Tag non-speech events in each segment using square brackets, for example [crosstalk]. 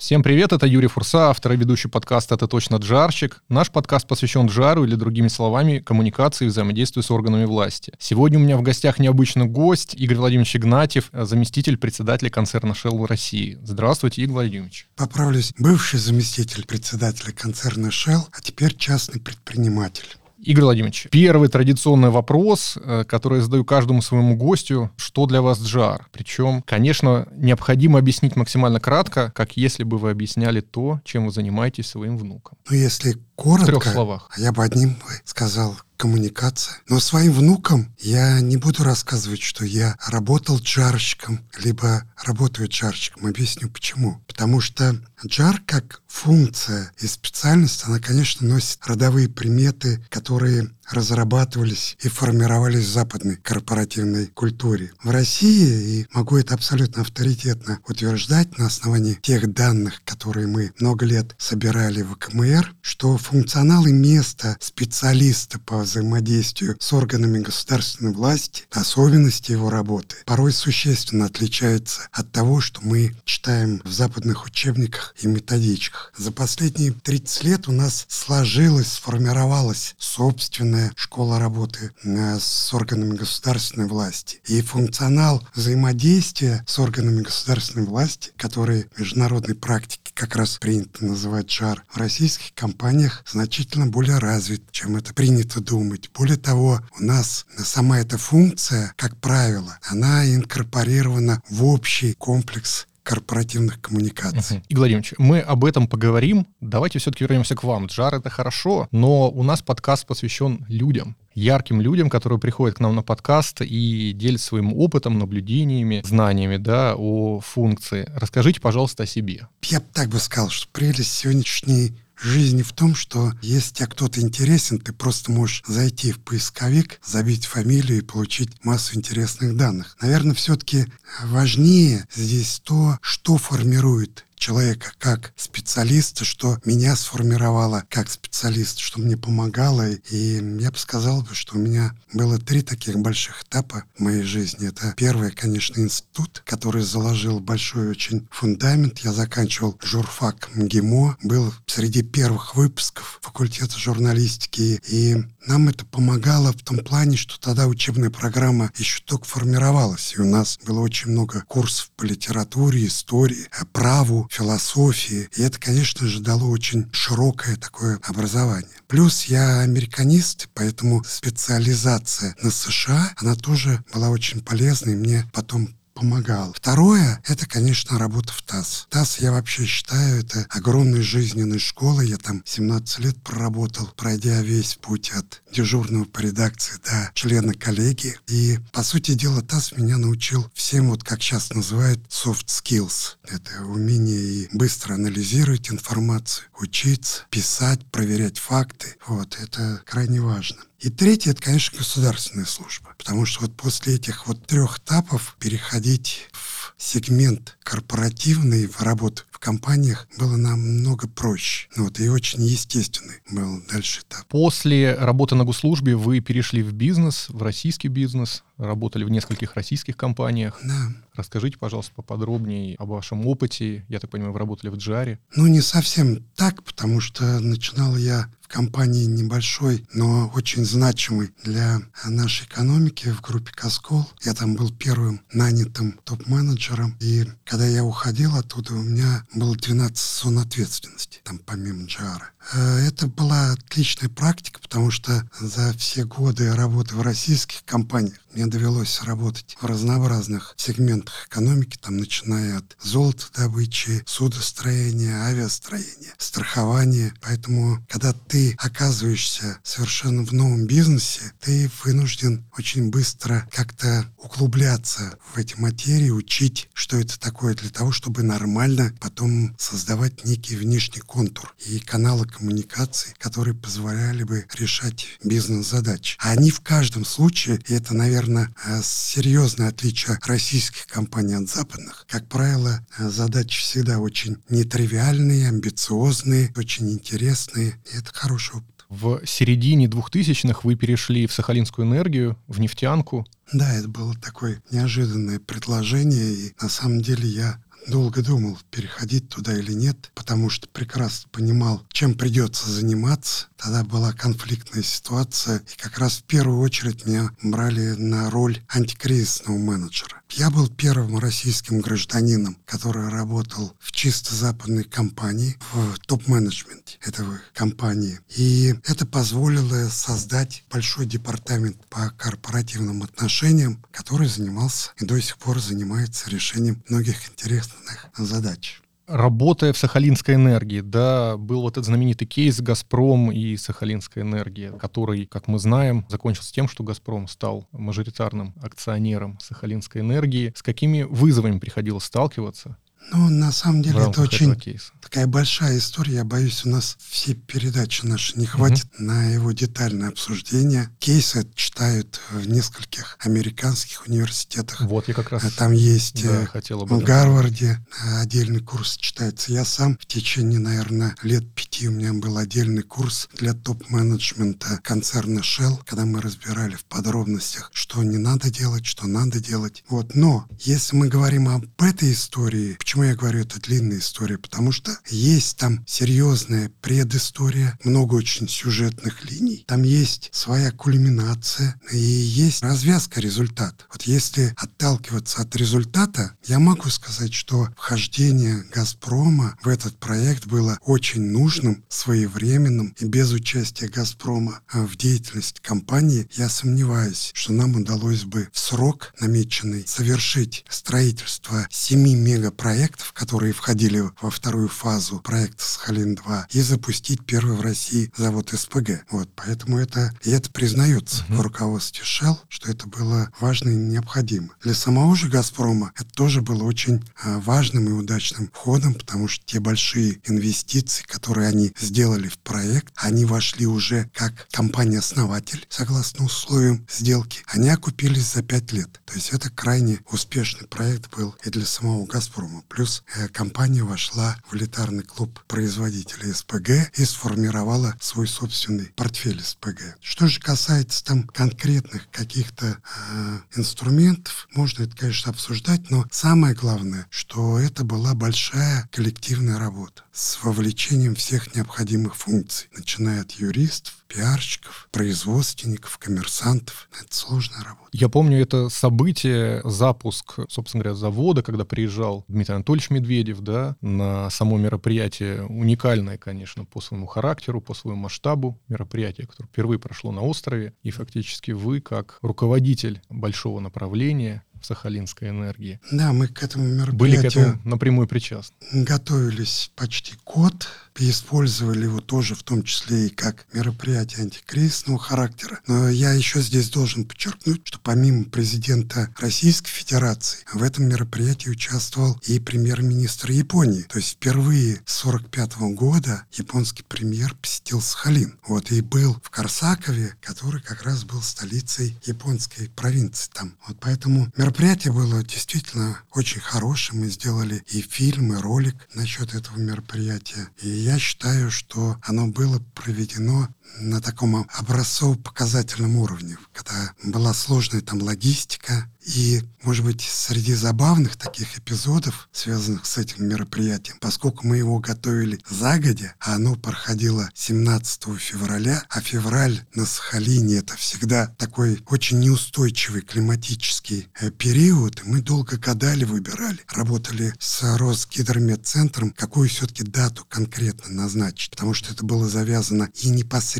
Всем привет, это Юрий Фурса, автор и ведущий подкаста «Это точно Джарчик». Наш подкаст посвящен Джару или, другими словами, коммуникации и взаимодействию с органами власти. Сегодня у меня в гостях необычный гость Игорь Владимирович Игнатьев, заместитель председателя концерна Shell в России. Здравствуйте, Игорь Владимирович. Поправлюсь, бывший заместитель председателя концерна Shell, а теперь частный предприниматель. Игорь Владимирович, первый традиционный вопрос, э, который я задаю каждому своему гостю, что для вас джар? Причем, конечно, необходимо объяснить максимально кратко, как если бы вы объясняли то, чем вы занимаетесь своим внуком. Ну, если коротко, в трех словах. я бы одним сказал коммуникация. Но своим внукам я не буду рассказывать, что я работал джарщиком, либо работаю джарщиком. Объясню почему. Потому что джар как функция и специальность, она, конечно, носит родовые приметы, которые разрабатывались и формировались в западной корпоративной культуре. В России, и могу это абсолютно авторитетно утверждать на основании тех данных, которые мы много лет собирали в КМР, что функционал и место специалиста по взаимодействию с органами государственной власти, особенности его работы, порой существенно отличаются от того, что мы читаем в западных учебниках и методичках. За последние 30 лет у нас сложилась, сформировалась собственная школа работы э, с органами государственной власти. И функционал взаимодействия с органами государственной власти, которые в международной практике как раз принято называть ЖАР, в российских компаниях значительно более развит, чем это принято думать. Более того, у нас сама эта функция, как правило, она инкорпорирована в общий комплекс корпоративных коммуникаций. Угу. Игорь Владимирович, мы об этом поговорим. Давайте все-таки вернемся к вам. Джар — это хорошо, но у нас подкаст посвящен людям ярким людям, которые приходят к нам на подкаст и делятся своим опытом, наблюдениями, знаниями да, о функции. Расскажите, пожалуйста, о себе. Я бы так бы сказал, что прелесть сегодняшней жизни в том, что если тебе кто-то интересен, ты просто можешь зайти в поисковик, забить фамилию и получить массу интересных данных. Наверное, все-таки важнее здесь то, что формирует человека как специалиста, что меня сформировало как специалист, что мне помогало. И я бы сказал, что у меня было три таких больших этапа в моей жизни. Это первый, конечно, институт, который заложил большой очень фундамент. Я заканчивал журфак МГИМО, был среди первых выпусков факультета журналистики. И нам это помогало в том плане, что тогда учебная программа еще только формировалась. И у нас было очень много курсов по литературе, истории, праву, философии. И это, конечно же, дало очень широкое такое образование. Плюс я американист, поэтому специализация на США, она тоже была очень полезной. Мне потом помогал. Второе, это, конечно, работа в ТАСС. ТАСС, я вообще считаю, это огромной жизненной школой. Я там 17 лет проработал, пройдя весь путь от дежурного по редакции до члена коллегии. И, по сути дела, ТАСС меня научил всем, вот как сейчас называют, soft skills. Это умение и быстро анализировать информацию, учиться, писать, проверять факты. Вот, это крайне важно. И третье, это, конечно, государственная служба. Потому что вот после этих вот трех этапов переходить в сегмент корпоративный, в работу в компаниях было намного проще. Вот, и очень естественный был дальше этап. После работы на госслужбе вы перешли в бизнес, в российский бизнес, работали в нескольких российских компаниях. Да. Расскажите, пожалуйста, поподробнее о вашем опыте. Я так понимаю, вы работали в Джаре. Ну, не совсем так, потому что начинал я компании небольшой, но очень значимой для нашей экономики в группе «Каскол». Я там был первым нанятым топ-менеджером. И когда я уходил оттуда, у меня было 12 зон ответственности, там помимо Джара. Э, это была отличная практика, потому что за все годы работы в российских компаниях мне довелось работать в разнообразных сегментах экономики, там начиная от золотодобычи, судостроения, авиастроения, страхования. Поэтому, когда ты оказываешься совершенно в новом бизнесе, ты вынужден очень быстро как-то углубляться в эти материи, учить, что это такое для того, чтобы нормально потом создавать некий внешний контур и каналы коммуникации, которые позволяли бы решать бизнес-задачи. А они в каждом случае, и это, наверное, э, серьезное отличие российских компаний от западных, как правило, э, задачи всегда очень нетривиальные, амбициозные, очень интересные, и это хороший опыт. В середине 2000-х вы перешли в Сахалинскую энергию, в нефтянку. Да, это было такое неожиданное предложение, и на самом деле я долго думал, переходить туда или нет, потому что прекрасно понимал, чем придется заниматься. Тогда была конфликтная ситуация, и как раз в первую очередь меня брали на роль антикризисного менеджера. Я был первым российским гражданином, который работал в чисто западной компании, в топ-менеджменте этого компании. И это позволило создать большой департамент по корпоративным отношениям, который занимался и до сих пор занимается решением многих интересных задач работая в Сахалинской энергии, да, был вот этот знаменитый кейс «Газпром» и Сахалинская энергия, который, как мы знаем, закончился тем, что «Газпром» стал мажоритарным акционером Сахалинской энергии. С какими вызовами приходилось сталкиваться? Ну, на самом деле, это очень такая большая история. Я боюсь, у нас все передачи наши не хватит угу. на его детальное обсуждение. Кейсы читают в нескольких американских университетах. Вот я как раз Там есть да, э, хотела бы, в Гарварде э, отдельный курс читается. Я сам в течение, наверное, лет пяти у меня был отдельный курс для топ-менеджмента концерна Shell, когда мы разбирали в подробностях, что не надо делать, что надо делать. Вот. Но если мы говорим об этой истории, Почему я говорю, это длинная история? Потому что есть там серьезная предыстория, много очень сюжетных линий, там есть своя кульминация и есть развязка результата. Вот если отталкиваться от результата, я могу сказать, что вхождение «Газпрома» в этот проект было очень нужным, своевременным, и без участия «Газпрома» в деятельности компании я сомневаюсь, что нам удалось бы в срок намеченный совершить строительство 7 мегапроектов проектов, которые входили во вторую фазу проекта Сахалин-2, и запустить первый в России завод СПГ. Вот, поэтому это, и это признается uh-huh. в руководстве Shell, что это было важно и необходимо. Для самого же «Газпрома» это тоже было очень а, важным и удачным входом, потому что те большие инвестиции, которые они сделали в проект, они вошли уже как компания-основатель, согласно условиям сделки, они окупились за пять лет. То есть это крайне успешный проект был и для самого «Газпрома». Плюс э, компания вошла в элитарный клуб производителей СПГ и сформировала свой собственный портфель СПГ. Что же касается там конкретных каких-то э, инструментов, можно это, конечно, обсуждать, но самое главное, что это была большая коллективная работа с вовлечением всех необходимых функций, начиная от юристов, пиарщиков, производственников, коммерсантов. Это сложная работа. Я помню это событие, запуск, собственно говоря, завода, когда приезжал Дмитрий Анатольевич Медведев, да, на само мероприятие, уникальное, конечно, по своему характеру, по своему масштабу, мероприятие, которое впервые прошло на острове, и фактически вы, как руководитель большого направления, в Сахалинской энергии. Да, мы к этому мероприятию... Были к этому напрямую причастны. Готовились почти год, и использовали его тоже в том числе и как мероприятие антикризисного характера. Но я еще здесь должен подчеркнуть, что помимо президента Российской Федерации в этом мероприятии участвовал и премьер-министр Японии. То есть впервые с 1945 года японский премьер посетил Сахалин. Вот и был в Корсакове, который как раз был столицей японской провинции там. Вот поэтому мероприятие было действительно очень хорошим. Мы сделали и фильм, и ролик насчет этого мероприятия. И я считаю, что оно было проведено на таком образцово-показательном уровне, когда была сложная там логистика, и, может быть, среди забавных таких эпизодов, связанных с этим мероприятием, поскольку мы его готовили загодя, а оно проходило 17 февраля, а февраль на Сахалине это всегда такой очень неустойчивый климатический э, период, и мы долго гадали, выбирали, работали с Росгидрометцентром, какую все-таки дату конкретно назначить, потому что это было завязано и непосредственно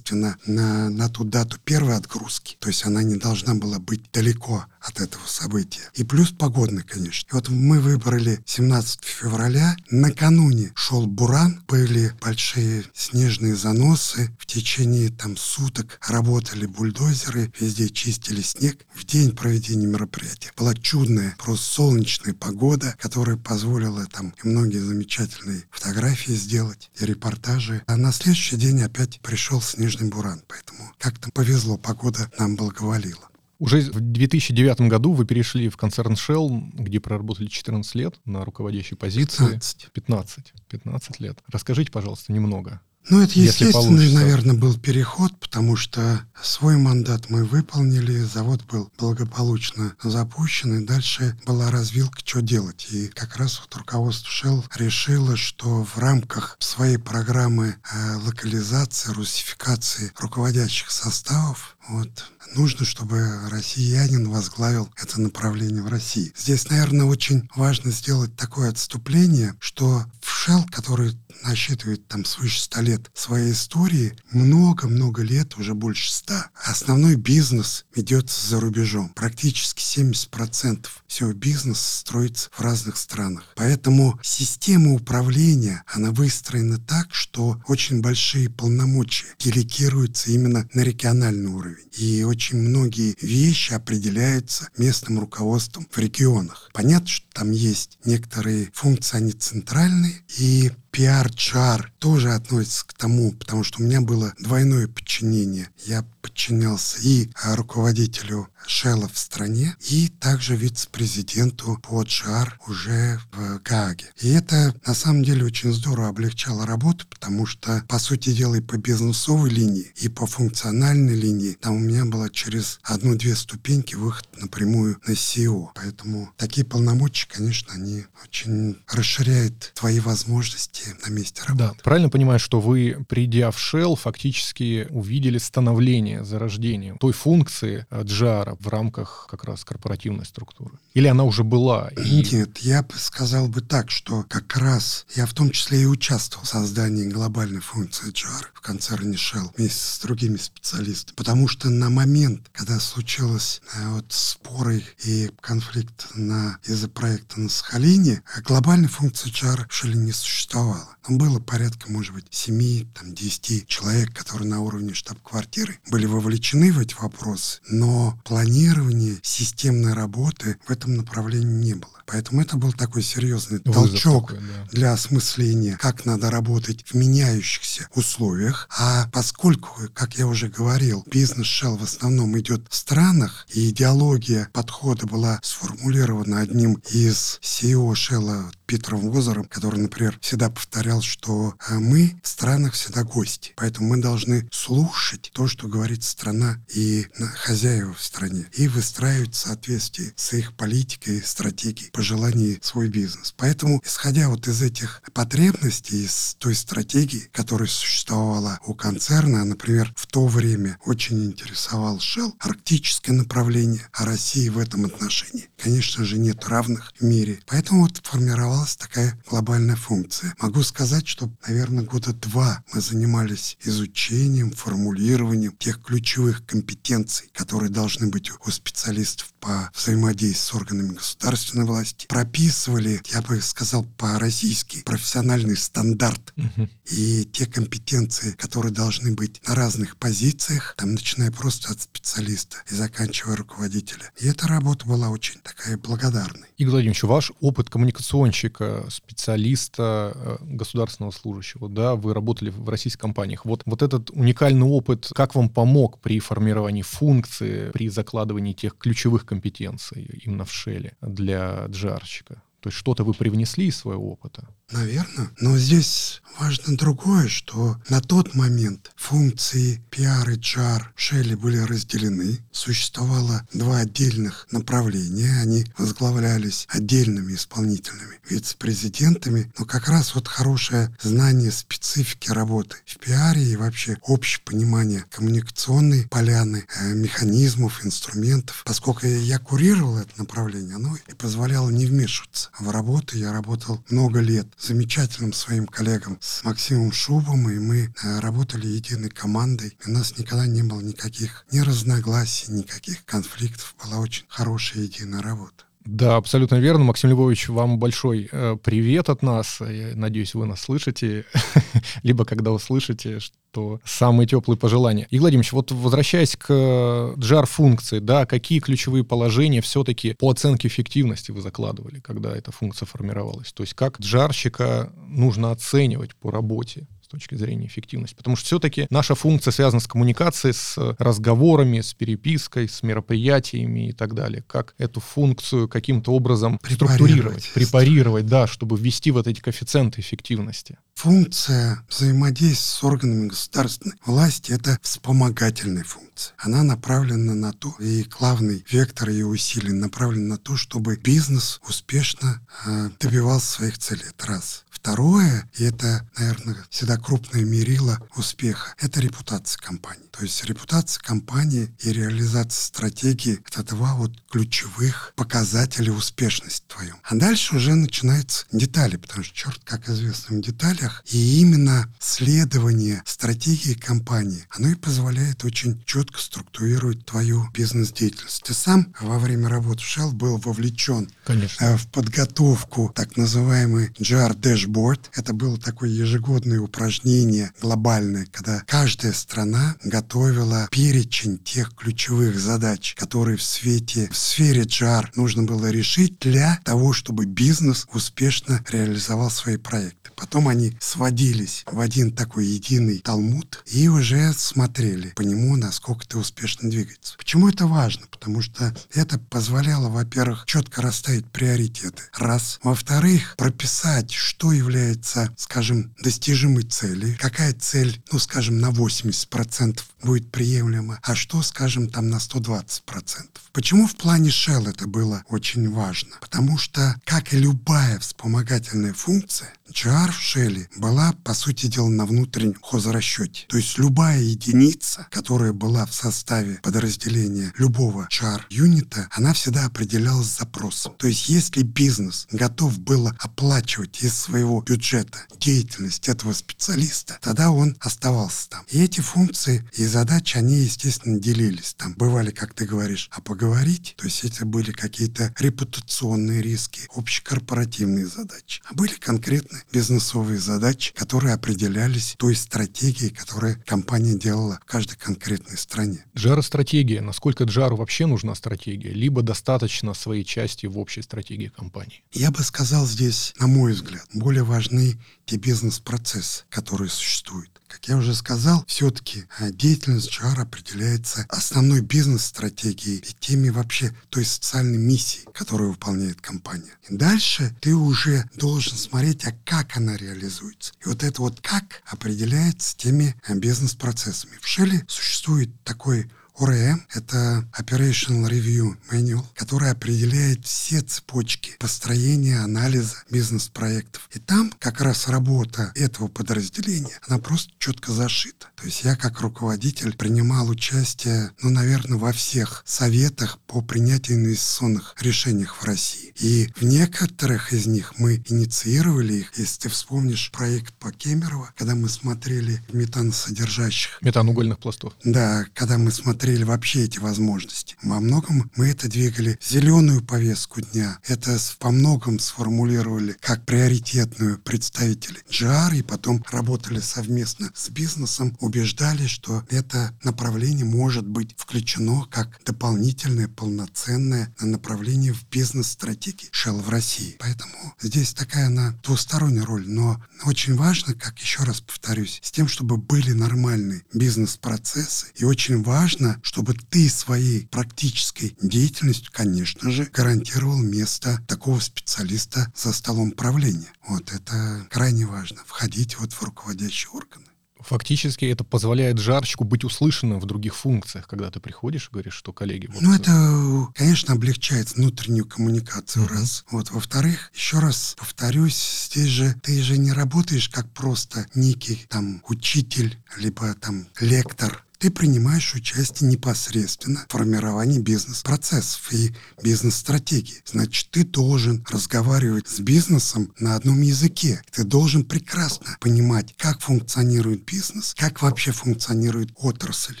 на, на ту дату первой отгрузки, то есть она не должна была быть далеко от этого события. И плюс погодный, конечно. Вот мы выбрали 17 февраля. Накануне шел буран, были большие снежные заносы. В течение там суток работали бульдозеры, везде чистили снег. В день проведения мероприятия была чудная, просто солнечная погода, которая позволила там и многие замечательные фотографии сделать, и репортажи. А на следующий день опять пришел снежный буран, поэтому как-то повезло, погода нам благоволила. Уже в 2009 году вы перешли в концерн Shell, где проработали 14 лет на руководящей позиции. 15. 15. 15 лет. Расскажите, пожалуйста, немного Ну, это естественный, наверное, был переход, потому что свой мандат мы выполнили, завод был благополучно запущен, и дальше была развилка, что делать. И как раз вот руководство Shell решило, что в рамках своей программы э, локализации, русификации руководящих составов вот. Нужно, чтобы россиянин возглавил это направление в России. Здесь, наверное, очень важно сделать такое отступление, что в Shell, который насчитывает там свыше 100 лет своей истории, много-много лет, уже больше 100, основной бизнес ведется за рубежом. Практически 70% всего бизнеса строится в разных странах. Поэтому система управления, она выстроена так, что очень большие полномочия делегируются именно на региональный уровень. И очень многие вещи определяются местным руководством в регионах. Понятно, что там есть некоторые функции, они центральные, и пиар-чар тоже относится к тому, потому что у меня было двойное подчинение. Я подчинялся и руководителю Шелла в стране, и также вице-президенту по GR уже в Гааге. И это на самом деле очень здорово облегчало работу, потому что, по сути дела, и по бизнесовой линии, и по функциональной линии, там у меня было через одну-две ступеньки выход напрямую на SEO. Поэтому такие полномочия, конечно, они очень расширяют твои возможности на месте работы. Да, правильно понимаю, что вы, придя в Shell, фактически увидели становление, зарождение той функции GR, в рамках как раз корпоративной структуры? Или она уже была? И... Нет, я бы сказал бы так, что как раз я в том числе и участвовал в создании глобальной функции HR в концерне Shell вместе с другими специалистами. Потому что на момент, когда случилось э, вот споры и конфликт на, из-за проекта на Сахалине, глобальной функции HR в Shell не существовало. Там было порядка, может быть, 7-10 человек, которые на уровне штаб-квартиры были вовлечены в эти вопросы, но планирования системной работы в этом направлении не было. Поэтому это был такой серьезный Вызов толчок такой, да. для осмысления, как надо работать в меняющихся условиях. А поскольку, как я уже говорил, бизнес Shell в основном идет в странах, и идеология подхода была сформулирована одним из CEO Shell Питером Возером, который, например, всегда повторял, что э, мы в странах всегда гости. Поэтому мы должны слушать то, что говорит страна и хозяева в стране, и выстраивать в соответствии с их политикой, стратегией, пожеланий свой бизнес. Поэтому, исходя вот из этих потребностей, из той стратегии, которая существовала у концерна, например, в то время очень интересовал Shell, арктическое направление, а России в этом отношении, конечно же, нет равных в мире. Поэтому вот формировал создавалась такая глобальная функция. Могу сказать, что, наверное, года два мы занимались изучением, формулированием тех ключевых компетенций, которые должны быть у специалистов по взаимодействию с органами государственной власти. Прописывали, я бы сказал по-российски, профессиональный стандарт. Угу. И те компетенции, которые должны быть на разных позициях, там начиная просто от специалиста и заканчивая руководителя. И эта работа была очень такая благодарной. Игорь Владимирович, ваш опыт коммуникационщика специалиста, э, государственного служащего, да, вы работали в российских компаниях. Вот, вот этот уникальный опыт, как вам помог при формировании функции, при закладывании тех ключевых компетенций именно в шеле для джарщика? То есть что-то вы привнесли из своего опыта? Наверное. Но здесь важно другое, что на тот момент функции PR и HR Шелли были разделены. Существовало два отдельных направления. Они возглавлялись отдельными исполнительными вице-президентами. Но как раз вот хорошее знание специфики работы в пиаре и вообще общее понимание коммуникационной поляны, э, механизмов, инструментов. Поскольку я курировал это направление, оно и позволяло не вмешиваться в работу. Я работал много лет замечательным своим коллегам с Максимом Шубом, и мы э, работали единой командой. У нас никогда не было никаких ни разногласий, никаких конфликтов. Была очень хорошая единая работа. Да, абсолютно верно. Максим Львович, вам большой э, привет от нас. Я надеюсь, вы нас слышите. [laughs] Либо когда услышите, что самые теплые пожелания. И, Владимирович, вот возвращаясь к JAR-функции, да, какие ключевые положения все-таки по оценке эффективности вы закладывали, когда эта функция формировалась? То есть как джарщика нужно оценивать по работе? С точки зрения эффективности. Потому что все-таки наша функция связана с коммуникацией, с разговорами, с перепиской, с мероприятиями и так далее. Как эту функцию каким-то образом структурировать, препарировать, да, чтобы ввести вот эти коэффициенты эффективности. Функция взаимодействия с органами государственной власти – это вспомогательная функция. Она направлена на то, и главный вектор ее усилий направлен на то, чтобы бизнес успешно э, добивался своих целей. Это раз. Второе, и это, наверное, всегда крупное мерило успеха, это репутация компании. То есть репутация компании и реализация стратегии – это два вот ключевых показателя успешности твоем. А дальше уже начинаются детали, потому что, черт, как известно, в деталях. И именно следование стратегии компании, оно и позволяет очень четко структурировать твою бизнес-деятельность. Ты сам во время работы в Shell был вовлечен Конечно. Э, в подготовку так называемый GR Dashboard. Это было такое ежегодное упражнение глобальное, когда каждая страна готова готовила перечень тех ключевых задач, которые в свете, в сфере JAR нужно было решить для того, чтобы бизнес успешно реализовал свои проекты. Потом они сводились в один такой единый талмуд и уже смотрели по нему, насколько ты успешно двигается. Почему это важно? Потому что это позволяло, во-первых, четко расставить приоритеты. Раз. Во-вторых, прописать, что является, скажем, достижимой целью, какая цель, ну, скажем, на 80% будет приемлемо, а что, скажем, там на 120%. Почему в плане Shell это было очень важно? Потому что, как и любая вспомогательная функция, GR в Shell была, по сути дела, на внутреннем хозрасчете. То есть любая единица, которая была в составе подразделения любого GR юнита, она всегда определялась запросом. То есть если бизнес готов был оплачивать из своего бюджета деятельность этого специалиста, тогда он оставался там. И эти функции и задачи, они, естественно, делились. Там бывали, как ты говоришь, а поговорить, то есть это были какие-то репутационные риски, общекорпоративные задачи. А были конкретно бизнесовые задачи, которые определялись той стратегией, которую компания делала в каждой конкретной стране. Джара-стратегия. Насколько Джару вообще нужна стратегия? Либо достаточно своей части в общей стратегии компании? Я бы сказал здесь, на мой взгляд, более важны те бизнес-процессы, которые существуют. Как я уже сказал, все-таки а, деятельность HR определяется основной бизнес-стратегией и теми вообще той социальной миссией, которую выполняет компания. И дальше ты уже должен смотреть, а как она реализуется. И вот это вот как определяется теми а, бизнес-процессами. В Шеле существует такой ORM — это Operational Review Manual, который определяет все цепочки построения, анализа бизнес-проектов. И там как раз работа этого подразделения, она просто четко зашита. То есть я как руководитель принимал участие, ну, наверное, во всех советах по принятию инвестиционных решениях в России. И в некоторых из них мы инициировали их. Если ты вспомнишь проект по Кемерово, когда мы смотрели метаносодержащих... Метанугольных пластов. Да, когда мы смотрели смотрели вообще эти возможности. Во многом мы это двигали зеленую повестку дня. Это по многом сформулировали как приоритетную представители GR и потом работали совместно с бизнесом, убеждали, что это направление может быть включено как дополнительное, полноценное направление в бизнес-стратегии Shell в России. Поэтому здесь такая она двусторонняя роль, но очень важно, как еще раз повторюсь, с тем, чтобы были нормальные бизнес-процессы и очень важно, чтобы ты своей практической деятельностью, конечно же, гарантировал место такого специалиста за столом правления. Вот это крайне важно, входить вот в руководящие органы. Фактически это позволяет жарчику быть услышанным в других функциях, когда ты приходишь и говоришь, что коллеги... Вот... Ну, это, конечно, облегчает внутреннюю коммуникацию, uh-huh. раз. Вот, во-вторых, еще раз повторюсь, здесь же ты же не работаешь как просто некий там учитель, либо там лектор, ты принимаешь участие непосредственно в формировании бизнес-процессов и бизнес-стратегии. Значит, ты должен разговаривать с бизнесом на одном языке. Ты должен прекрасно понимать, как функционирует бизнес, как вообще функционирует отрасль,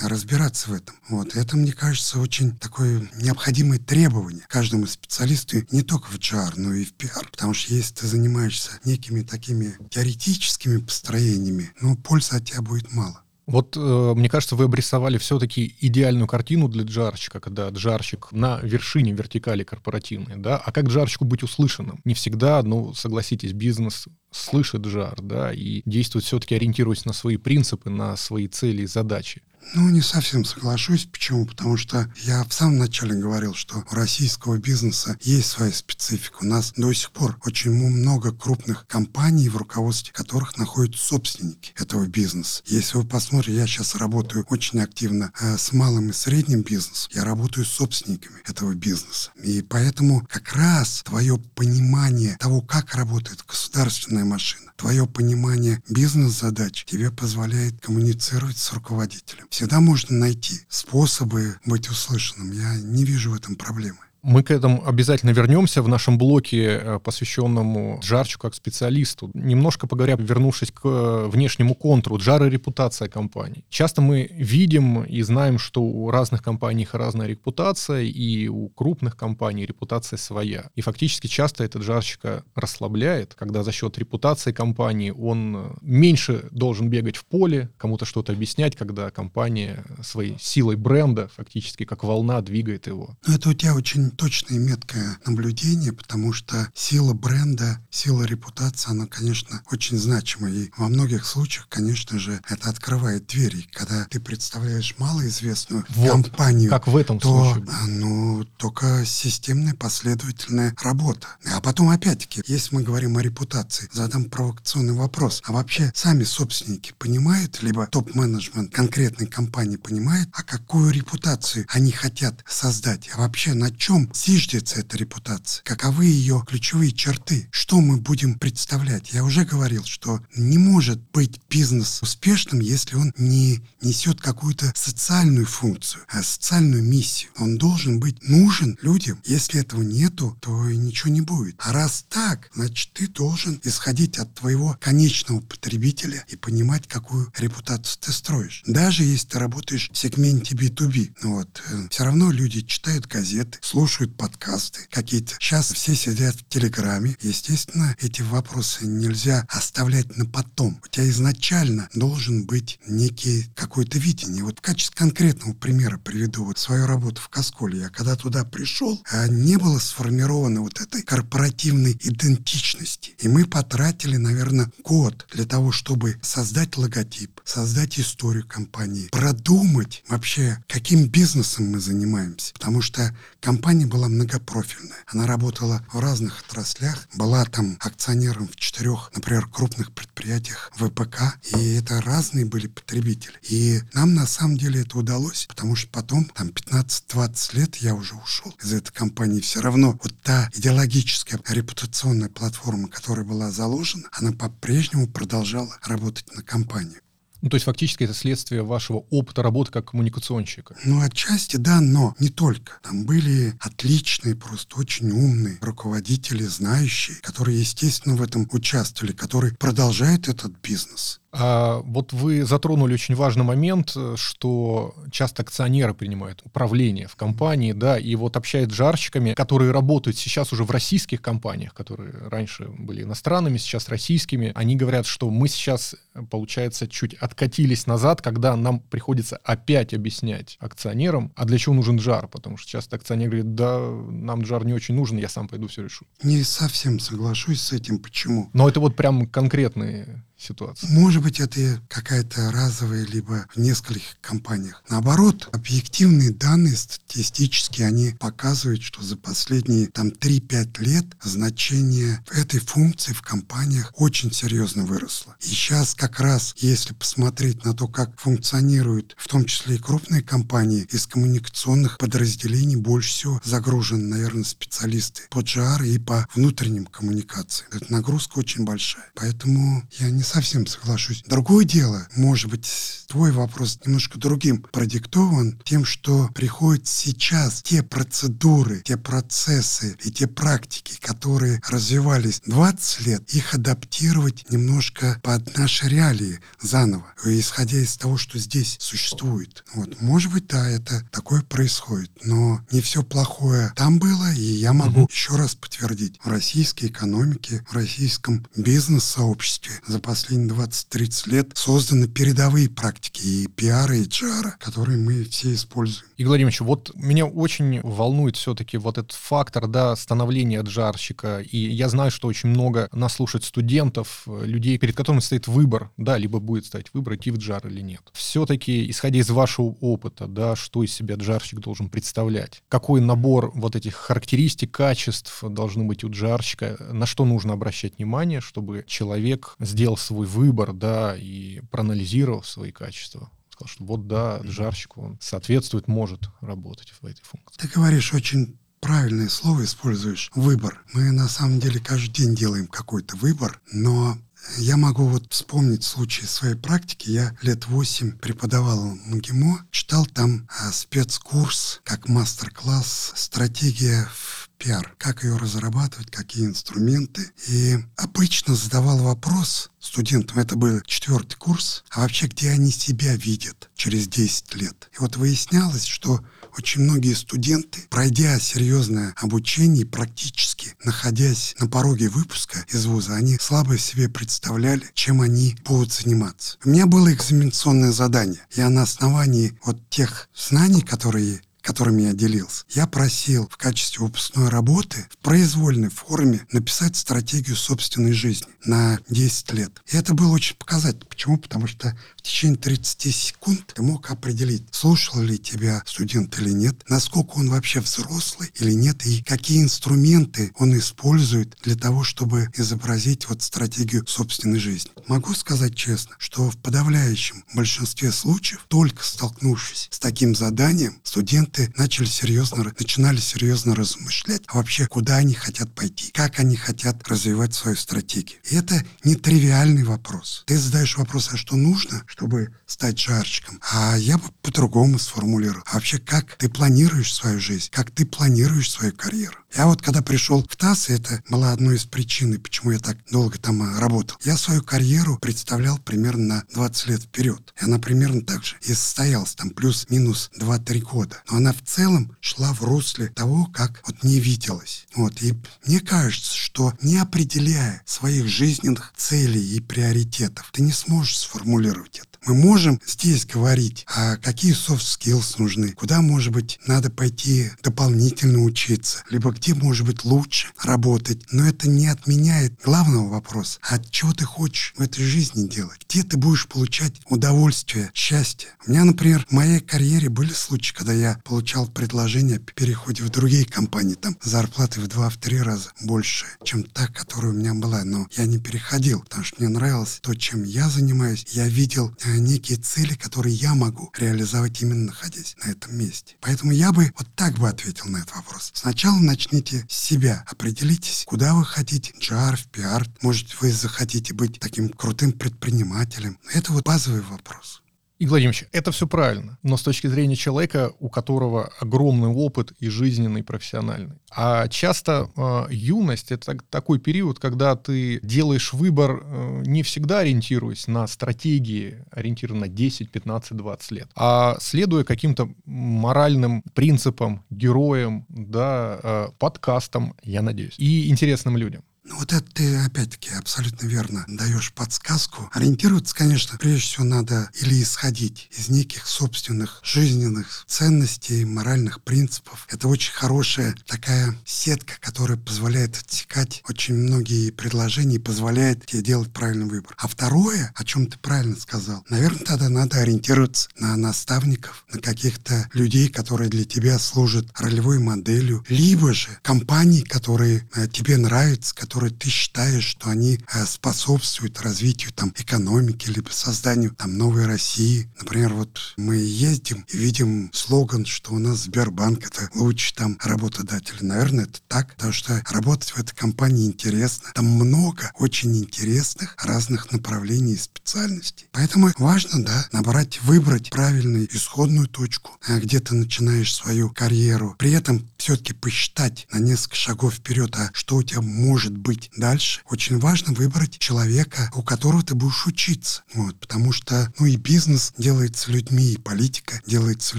разбираться в этом. Вот это, мне кажется, очень такое необходимое требование каждому специалисту не только в HR, но и в PR. Потому что если ты занимаешься некими такими теоретическими построениями, ну, пользы от тебя будет мало. Вот, э, мне кажется, вы обрисовали все-таки идеальную картину для джарщика, когда джарщик на вершине вертикали корпоративной, да, а как джарщику быть услышанным? Не всегда, ну, согласитесь, бизнес слышит жар, да, и действует все-таки ориентируясь на свои принципы, на свои цели и задачи. Ну, не совсем соглашусь. Почему? Потому что я в самом начале говорил, что у российского бизнеса есть своя специфика. У нас до сих пор очень много крупных компаний, в руководстве которых находятся собственники этого бизнеса. Если вы посмотрите, я сейчас работаю очень активно э, с малым и средним бизнесом. Я работаю с собственниками этого бизнеса. И поэтому как раз твое понимание того, как работает государственная машина, твое понимание бизнес-задач тебе позволяет коммуницировать с руководителем. Всегда можно найти способы быть услышанным. Я не вижу в этом проблемы. Мы к этому обязательно вернемся в нашем блоке, э, посвященному Джарчу как специалисту. Немножко поговоря, вернувшись к э, внешнему контуру, Джар и репутация компании. Часто мы видим и знаем, что у разных компаний разная репутация, и у крупных компаний репутация своя. И фактически часто это Джарщика расслабляет, когда за счет репутации компании он меньше должен бегать в поле, кому-то что-то объяснять, когда компания своей силой бренда фактически как волна двигает его. Это у тебя очень точное и меткое наблюдение, потому что сила бренда, сила репутации, она, конечно, очень значима. И во многих случаях, конечно же, это открывает двери. Когда ты представляешь малоизвестную вот, компанию, как в этом то, случае. ну, только системная, последовательная работа. А потом, опять-таки, если мы говорим о репутации, задам провокационный вопрос. А вообще сами собственники понимают, либо топ-менеджмент конкретной компании понимает, а какую репутацию они хотят создать? А вообще на чем зиждется эта репутация? Каковы ее ключевые черты? Что мы будем представлять? Я уже говорил, что не может быть бизнес успешным, если он не несет какую-то социальную функцию, а социальную миссию. Он должен быть нужен людям. Если этого нету, то и ничего не будет. А раз так, значит, ты должен исходить от твоего конечного потребителя и понимать, какую репутацию ты строишь. Даже если ты работаешь в сегменте B2B, ну вот, э, все равно люди читают газеты, слушают слушают подкасты какие-то. Сейчас все сидят в Телеграме. Естественно, эти вопросы нельзя оставлять на потом. У тебя изначально должен быть некий какое-то видение. Вот в качестве конкретного примера приведу вот свою работу в Касколе. Я когда туда пришел, а не было сформировано вот этой корпоративной идентичности. И мы потратили, наверное, год для того, чтобы создать логотип, создать историю компании, продумать вообще, каким бизнесом мы занимаемся. Потому что компания компания была многопрофильная. Она работала в разных отраслях, была там акционером в четырех, например, крупных предприятиях ВПК, и это разные были потребители. И нам на самом деле это удалось, потому что потом, там 15-20 лет я уже ушел из этой компании. Все равно вот та идеологическая репутационная платформа, которая была заложена, она по-прежнему продолжала работать на компанию. Ну, то есть фактически это следствие вашего опыта работы как коммуникационщика. Ну, отчасти да, но не только. Там были отличные, просто очень умные руководители, знающие, которые, естественно, в этом участвовали, которые продолжают этот бизнес. А вот вы затронули очень важный момент, э, что часто акционеры принимают управление в компании, да, и вот общаясь с жарщиками, которые работают сейчас уже в российских компаниях, которые раньше были иностранными, сейчас российскими, они говорят, что мы сейчас, получается, чуть откатились назад, когда нам приходится опять объяснять акционерам, а для чего нужен жар, потому что часто акционер говорит, да, нам жар не очень нужен, я сам пойду все решу. Не совсем соглашусь с этим, почему? Но это вот прям конкретные ситуации? Может быть, это какая-то разовая, либо в нескольких компаниях. Наоборот, объективные данные статистические, они показывают, что за последние там 3-5 лет значение этой функции в компаниях очень серьезно выросло. И сейчас как раз, если посмотреть на то, как функционируют в том числе и крупные компании, из коммуникационных подразделений больше всего загружены, наверное, специалисты по GR и по внутренним коммуникациям. Эта нагрузка очень большая. Поэтому я не совсем соглашусь. Другое дело, может быть, твой вопрос немножко другим продиктован тем, что приходят сейчас те процедуры, те процессы и те практики, которые развивались 20 лет, их адаптировать немножко под наши реалии заново, исходя из того, что здесь существует. Вот, может быть, да, это такое происходит, но не все плохое там было, и я могу угу. еще раз подтвердить, в российской экономике, в российском бизнес-сообществе за последние 20-30 лет созданы передовые практики практики и пиара, и джара, которые мы все используем. Игорь Владимирович, вот меня очень волнует все-таки вот этот фактор, да, становления джарщика. И я знаю, что очень много нас студентов, людей, перед которыми стоит выбор, да, либо будет стоять выбор, идти в джар или нет. Все-таки, исходя из вашего опыта, да, что из себя джарщик должен представлять? Какой набор вот этих характеристик, качеств должны быть у джарщика? На что нужно обращать внимание, чтобы человек сделал свой выбор, да, и проанализировал свои качества? Сказал, что вот да, жарщик, он соответствует, может работать в этой функции. Ты говоришь очень правильное слово используешь – выбор. Мы на самом деле каждый день делаем какой-то выбор, но я могу вот вспомнить случай своей практики. Я лет восемь преподавал в МГИМО, читал там а, спецкурс, как мастер-класс «Стратегия в пиар», как ее разрабатывать, какие инструменты. И обычно задавал вопрос студентам, это был четвертый курс, а вообще где они себя видят через 10 лет. И вот выяснялось, что очень многие студенты, пройдя серьезное обучение, практически находясь на пороге выпуска из вуза, они слабо себе представляли, чем они будут заниматься. У меня было экзаменационное задание. Я на основании вот тех знаний, которые которыми я делился, я просил в качестве выпускной работы в произвольной форме написать стратегию собственной жизни на 10 лет. И это было очень показательно. Почему? Потому что в течение 30 секунд ты мог определить, слушал ли тебя студент или нет, насколько он вообще взрослый или нет, и какие инструменты он использует для того, чтобы изобразить вот стратегию собственной жизни. Могу сказать честно, что в подавляющем большинстве случаев, только столкнувшись с таким заданием, студент студенты начали серьезно, начинали серьезно размышлять, а вообще куда они хотят пойти, как они хотят развивать свою стратегию. И это не тривиальный вопрос. Ты задаешь вопрос, а что нужно, чтобы стать жарчиком? А я бы по-другому сформулировал. А вообще, как ты планируешь свою жизнь, как ты планируешь свою карьеру? Я вот когда пришел в ТАСС, это была одной из причин, почему я так долго там э, работал, я свою карьеру представлял примерно на 20 лет вперед. И она примерно так же и состоялась, там плюс-минус 2-3 года. Но она в целом шла в русле того, как вот не виделась. Вот. И мне кажется, что не определяя своих жизненных целей и приоритетов, ты не сможешь сформулировать это. Мы можем здесь говорить, а какие soft skills нужны, куда, может быть, надо пойти дополнительно учиться, либо где, может быть, лучше работать. Но это не отменяет главного вопроса. А чего ты хочешь в этой жизни делать? Где ты будешь получать удовольствие, счастье? У меня, например, в моей карьере были случаи, когда я получал предложение о переходе в другие компании. Там зарплаты в два-три раза больше, чем та, которая у меня была. Но я не переходил, потому что мне нравилось то, чем я занимаюсь. Я видел э, некие цели, которые я могу реализовать именно находясь на этом месте. Поэтому я бы вот так бы ответил на этот вопрос. Сначала начните с себя, определитесь, куда вы хотите, джар, в пиар, может вы захотите быть таким крутым предпринимателем. Это вот базовый вопрос. Игорь Владимирович, это все правильно, но с точки зрения человека, у которого огромный опыт и жизненный, и профессиональный. А часто э, юность — это такой период, когда ты делаешь выбор э, не всегда ориентируясь на стратегии, ориентированные на 10, 15, 20 лет, а следуя каким-то моральным принципам, героям, да, э, подкастам, я надеюсь, и интересным людям. Ну вот это ты опять-таки абсолютно верно даешь подсказку. Ориентироваться, конечно, прежде всего надо или исходить из неких собственных жизненных ценностей, моральных принципов. Это очень хорошая такая сетка, которая позволяет отсекать очень многие предложения и позволяет тебе делать правильный выбор. А второе, о чем ты правильно сказал, наверное, тогда надо ориентироваться на наставников, на каких-то людей, которые для тебя служат ролевой моделью, либо же компании, которые э, тебе нравятся, которые которые ты считаешь, что они э, способствуют развитию там экономики, либо созданию там новой России. Например, вот мы ездим и видим слоган, что у нас Сбербанк это лучший там работодатель. Наверное, это так, потому что работать в этой компании интересно. Там много очень интересных разных направлений и специальностей. Поэтому важно, да, набрать, выбрать правильную исходную точку, а где ты начинаешь свою карьеру. При этом все-таки посчитать на несколько шагов вперед, а что у тебя может быть дальше, очень важно выбрать человека, у которого ты будешь учиться. Вот, потому что, ну и бизнес делается людьми, и политика делается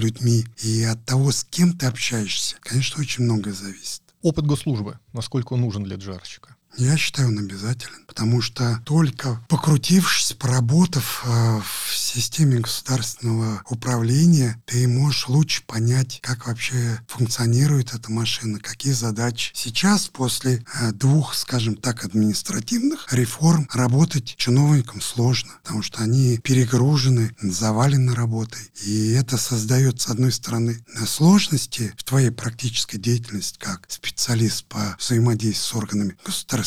людьми. И от того, с кем ты общаешься, конечно, очень многое зависит. Опыт госслужбы, насколько он нужен для джарщика? Я считаю, он обязателен, потому что только покрутившись, поработав э, в системе государственного управления ты можешь лучше понять, как вообще функционирует эта машина, какие задачи. Сейчас, после э, двух, скажем так, административных реформ, работать чиновникам сложно, потому что они перегружены, завалены работой. И это создает, с одной стороны, сложности в твоей практической деятельности как специалист по взаимодействию с органами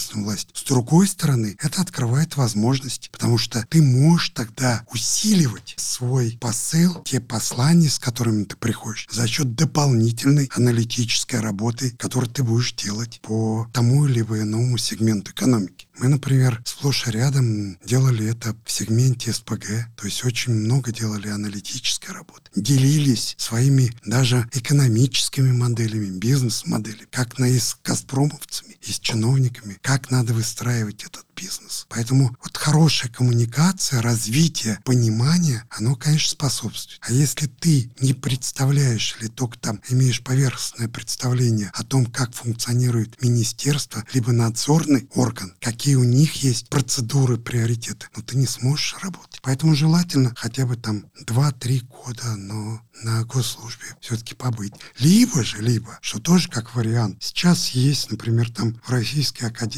государственной власти. С другой стороны, это открывает возможности, потому что ты можешь тогда усиливать свой посыл, те послания, с которыми ты приходишь, за счет дополнительной аналитической работы, которую ты будешь делать по тому или иному сегменту экономики. Мы, например, сплошь и рядом делали это в сегменте СПГ, то есть очень много делали аналитической работы. Делились своими даже экономическими моделями, бизнес-моделями, как на и с Газпромовцами, и с чиновниками, как надо выстраивать этот бизнес. Поэтому вот хорошая коммуникация, развитие, понимание, оно, конечно, способствует. А если ты не представляешь или только там имеешь поверхностное представление о том, как функционирует министерство, либо надзорный орган, какие у них есть процедуры, приоритеты, но ты не сможешь работать. Поэтому желательно хотя бы там 2-3 года, но на госслужбе все-таки побыть. Либо же, либо, что тоже как вариант. Сейчас есть, например, там в Российской Академии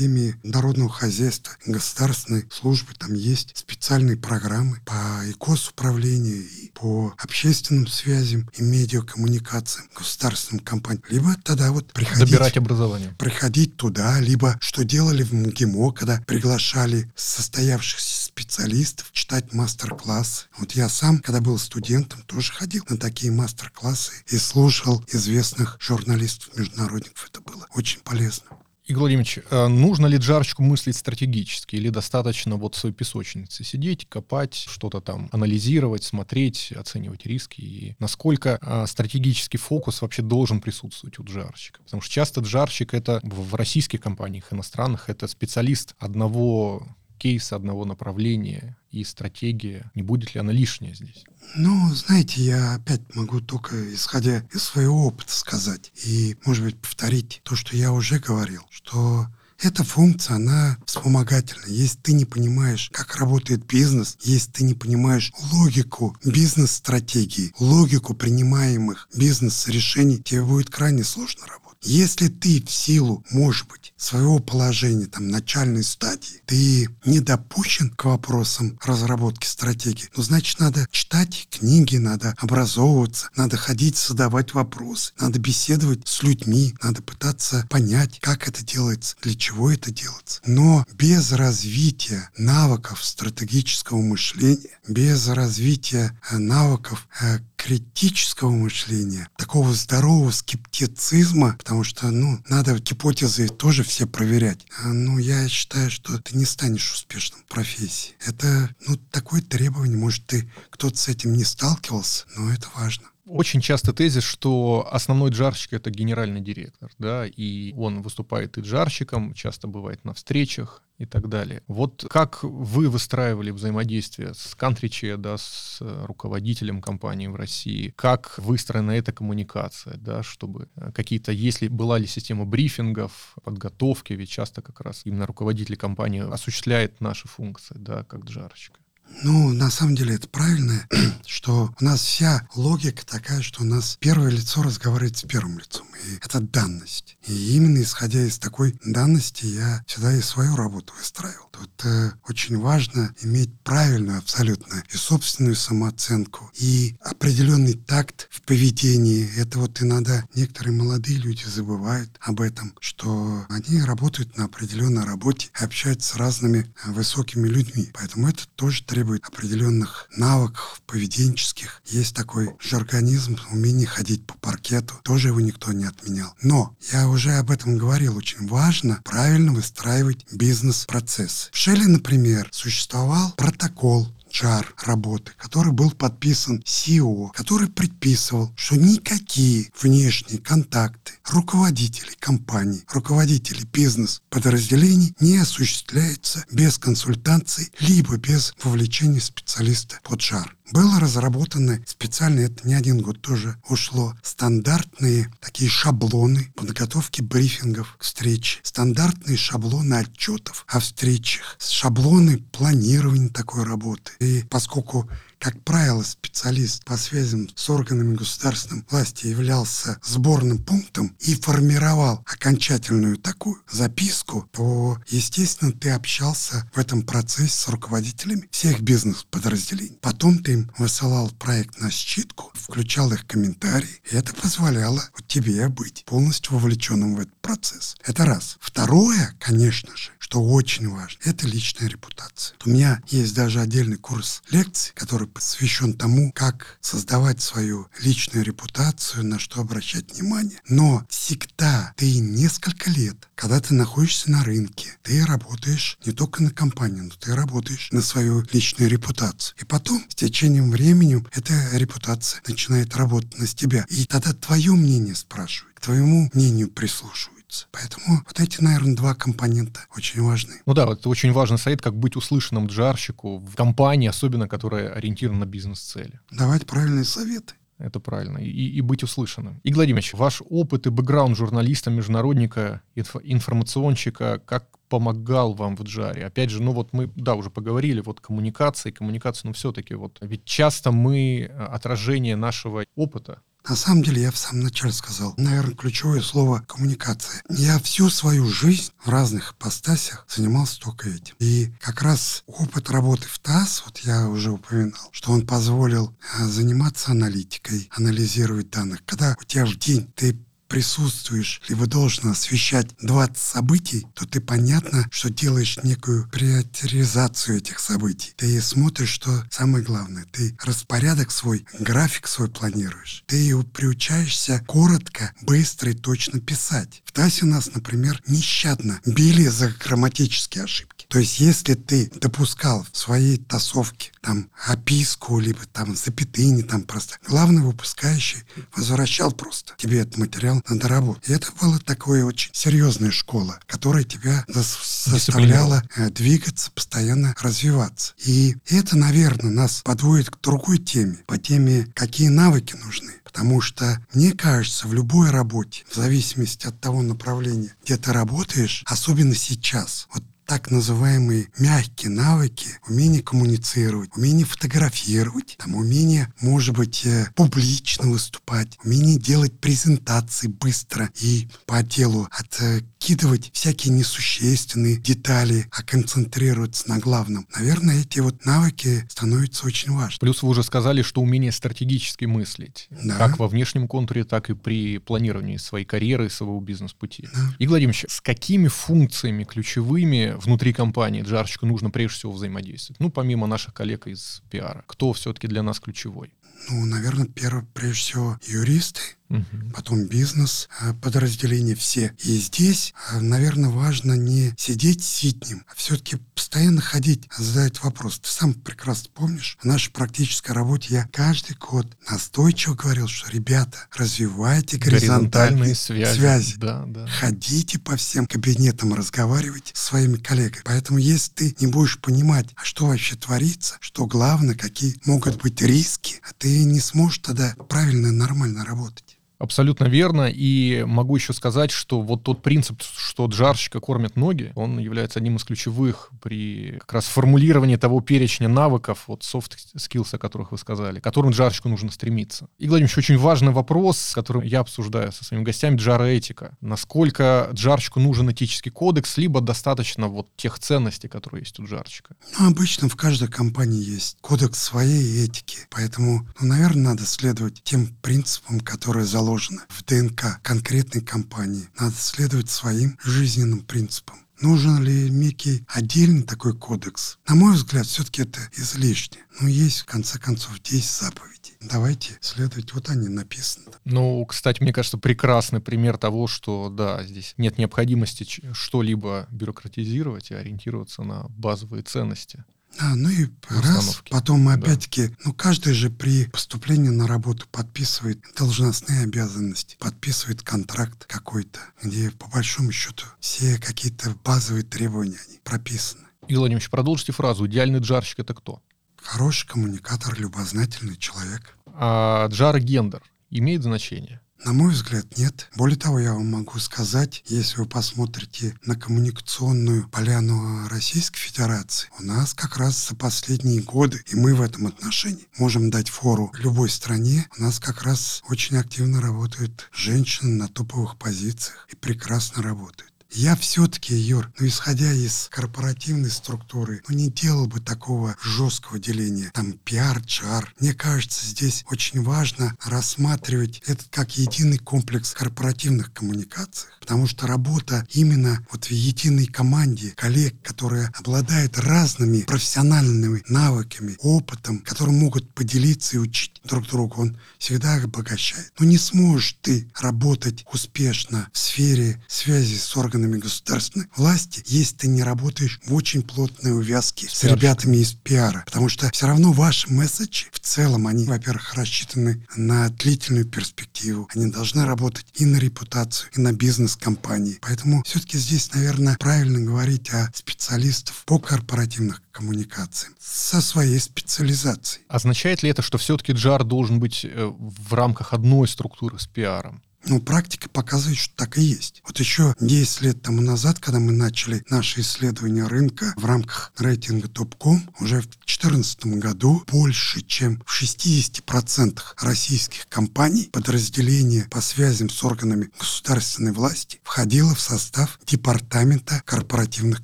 Народного Хозяйства государственной службы, там есть специальные программы по и госуправлению, и по общественным связям, и медиакоммуникациям государственным компаниям. Либо тогда вот приходить... Добирать образование. Приходить туда, либо что делали в МГИМО, когда приглашали состоявшихся специалистов читать мастер-классы. Вот я сам, когда был студентом, тоже ходил на такие мастер-классы и слушал известных журналистов-международников. Это было очень полезно. Игорь Владимирович, э, нужно ли джарочку мыслить стратегически или достаточно вот в своей песочнице сидеть, копать, что-то там анализировать, смотреть, оценивать риски и насколько э, стратегический фокус вообще должен присутствовать у джарщика? Потому что часто джарщик это в российских компаниях, иностранных, это специалист одного кейса, одного направления и стратегия, не будет ли она лишняя здесь? Ну, знаете, я опять могу только, исходя из своего опыта, сказать и, может быть, повторить то, что я уже говорил, что эта функция, она вспомогательна. Если ты не понимаешь, как работает бизнес, если ты не понимаешь логику бизнес-стратегии, логику принимаемых бизнес-решений, тебе будет крайне сложно работать. Если ты в силу, может быть, своего положения, там, начальной стадии, ты не допущен к вопросам разработки стратегии, ну, значит, надо читать книги, надо образовываться, надо ходить, задавать вопросы, надо беседовать с людьми, надо пытаться понять, как это делается, для чего это делается. Но без развития навыков стратегического мышления, без развития э, навыков э, критического мышления, такого здорового скептицизма, потому что, ну, надо гипотезы тоже все проверять. А, ну, я считаю, что ты не станешь успешным в профессии. Это, ну, такое требование. Может, ты кто-то с этим не сталкивался, но это важно очень часто тезис, что основной джарщик — это генеральный директор, да, и он выступает и джарщиком, часто бывает на встречах и так далее. Вот как вы выстраивали взаимодействие с Кантриче, да, с руководителем компании в России? Как выстроена эта коммуникация, да, чтобы э, какие-то, если была ли система брифингов, подготовки, ведь часто как раз именно руководитель компании осуществляет наши функции, да, как джарщика. Ну, на самом деле это правильно, [clears throat] что у нас вся логика такая, что у нас первое лицо разговаривает с первым лицом. И это данность. И именно исходя из такой данности я всегда и свою работу выстраивал. Тут э, очень важно иметь правильную абсолютно и собственную самооценку, и определенный такт в поведении. Это вот иногда некоторые молодые люди забывают об этом, что они работают на определенной работе и общаются с разными э, высокими людьми. Поэтому это тоже требует определенных навыков поведенческих. Есть такой же организм, умение ходить по паркету. Тоже его никто не отменял. Но я уже об этом говорил. Очень важно правильно выстраивать бизнес-процесс. В Шеле, например, существовал протокол чар работы, который был подписан CEO, который предписывал, что никакие внешние контакты руководителей компаний, руководителей бизнес-подразделений не осуществляются без консультации либо без вовлечения специалиста под жар. Было разработаны специально, это не один год тоже ушло, стандартные такие шаблоны подготовки брифингов к встрече, стандартные шаблоны отчетов о встречах, шаблоны планирования такой работы. И поскольку как правило, специалист по связям с органами государственной власти являлся сборным пунктом и формировал окончательную такую записку, то, естественно, ты общался в этом процессе с руководителями всех бизнес-подразделений. Потом ты им высылал проект на считку, включал их комментарии, и это позволяло тебе быть полностью вовлеченным в этот процесс. Это раз. Второе, конечно же, что очень важно, это личная репутация. У меня есть даже отдельный курс лекций, который посвящен тому, как создавать свою личную репутацию, на что обращать внимание. Но всегда ты несколько лет, когда ты находишься на рынке, ты работаешь не только на компанию, но ты работаешь на свою личную репутацию. И потом, с течением времени, эта репутация начинает работать на тебя. И тогда твое мнение спрашивают, к твоему мнению прислушивают находится. Поэтому вот эти, наверное, два компонента очень важны. Ну да, это очень важный совет, как быть услышанным джарщику в компании, особенно которая ориентирована на бизнес-цели. Давать правильные советы. Это правильно. И, и быть услышанным. Игорь Владимирович, ваш опыт и бэкграунд журналиста, международника, инф, информационщика, как помогал вам в джаре? Опять же, ну вот мы, да, уже поговорили, вот коммуникации, коммуникация, но все-таки вот, ведь часто мы э, отражение нашего опыта, на самом деле, я в самом начале сказал, наверное, ключевое слово коммуникация. Я всю свою жизнь в разных ипостасях занимался только этим. И как раз опыт работы в ТАСС, вот я уже упоминал, что он позволил э, заниматься аналитикой, анализировать данных. Когда у тебя в день ты присутствуешь, либо должен освещать 20 событий, то ты понятно, что делаешь некую приоритизацию этих событий. Ты смотришь, что самое главное, ты распорядок свой, график свой планируешь. Ты приучаешься коротко, быстро и точно писать. В ТАСе нас, например, нещадно били за грамматические ошибки. То есть, если ты допускал в своей тасовке там описку, либо там запятыни, там просто главный выпускающий возвращал просто тебе этот материал на доработку. И это была такая очень серьезная школа, которая тебя заставляла э, двигаться, постоянно развиваться. И это, наверное, нас подводит к другой теме, по теме, какие навыки нужны. Потому что, мне кажется, в любой работе, в зависимости от того направления, где ты работаешь, особенно сейчас, вот так называемые мягкие навыки, умение коммуницировать, умение фотографировать, там, умение, может быть, э, публично выступать, умение делать презентации быстро и по делу, откидывать всякие несущественные детали, а концентрироваться на главном. Наверное, эти вот навыки становятся очень важными. Плюс вы уже сказали, что умение стратегически мыслить, да. как во внешнем контуре, так и при планировании своей карьеры и своего бизнес-пути. Да. Игорь Владимирович, с какими функциями ключевыми внутри компании джарщику нужно прежде всего взаимодействовать? Ну, помимо наших коллег из пиара. Кто все-таки для нас ключевой? Ну, наверное, первое, прежде всего, юристы, угу. потом бизнес, э, подразделения все. И здесь, э, наверное, важно не сидеть ситнем, а все-таки постоянно ходить, задать вопрос. Ты сам прекрасно помнишь, в нашей практической работе я каждый год настойчиво говорил, что, ребята, развивайте горизонтальные, горизонтальные связи. связи. Да, да. Ходите по всем кабинетам, разговаривайте с своими коллегами. Поэтому, если ты не будешь понимать, а что вообще творится, что главное, какие могут быть риски, а ты не сможешь тогда правильно, нормально работать. Абсолютно верно. И могу еще сказать, что вот тот принцип, что джарщика кормят ноги, он является одним из ключевых при как раз формулировании того перечня навыков, вот soft skills, о которых вы сказали, к которым джарщику нужно стремиться. И, Владимир, очень важный вопрос, который я обсуждаю со своими гостями, джара-этика. Насколько джарщику нужен этический кодекс, либо достаточно вот тех ценностей, которые есть у джарщика? Ну, обычно в каждой компании есть кодекс своей этики. Поэтому, ну, наверное, надо следовать тем принципам, которые заложены заложено в ДНК конкретной компании. Надо следовать своим жизненным принципам. Нужен ли некий отдельный такой кодекс? На мой взгляд, все-таки это излишне. Но есть, в конце концов, 10 заповедей. Давайте следовать, вот они написаны. Ну, кстати, мне кажется, прекрасный пример того, что, да, здесь нет необходимости что-либо бюрократизировать и ориентироваться на базовые ценности. А, ну и раз, потом опять-таки, да. ну каждый же при поступлении на работу подписывает должностные обязанности, подписывает контракт какой-то, где по большому счету все какие-то базовые требования они прописаны. Игорь Владимирович, продолжите фразу. Идеальный джарщик это кто? Хороший коммуникатор, любознательный человек. А джар гендер имеет значение? На мой взгляд, нет. Более того, я вам могу сказать, если вы посмотрите на коммуникационную поляну Российской Федерации, у нас как раз за последние годы, и мы в этом отношении можем дать фору любой стране, у нас как раз очень активно работают женщины на топовых позициях и прекрасно работают. Я все-таки, Юр, ну, исходя из корпоративной структуры, ну, не делал бы такого жесткого деления. Там пиар, чар. Мне кажется, здесь очень важно рассматривать это как единый комплекс корпоративных коммуникаций. Потому что работа именно вот в единой команде коллег, которые обладают разными профессиональными навыками, опытом, которые могут поделиться и учить друг друга, он всегда обогащает. Но не сможешь ты работать успешно в сфере связи с органами органами государственной власти, если ты не работаешь в очень плотной увязке с ребятами из пиара. Потому что все равно ваши месседжи в целом, они, во-первых, рассчитаны на длительную перспективу. Они должны работать и на репутацию, и на бизнес компании. Поэтому все-таки здесь, наверное, правильно говорить о специалистах по корпоративных коммуникациям со своей специализацией. Означает ли это, что все-таки джар должен быть э, в рамках одной структуры с пиаром? Ну, практика показывает, что так и есть. Вот еще 10 лет тому назад, когда мы начали наше исследование рынка в рамках рейтинга Топком, уже в 2014 году больше, чем в 60% российских компаний подразделение по связям с органами государственной власти входило в состав департамента корпоративных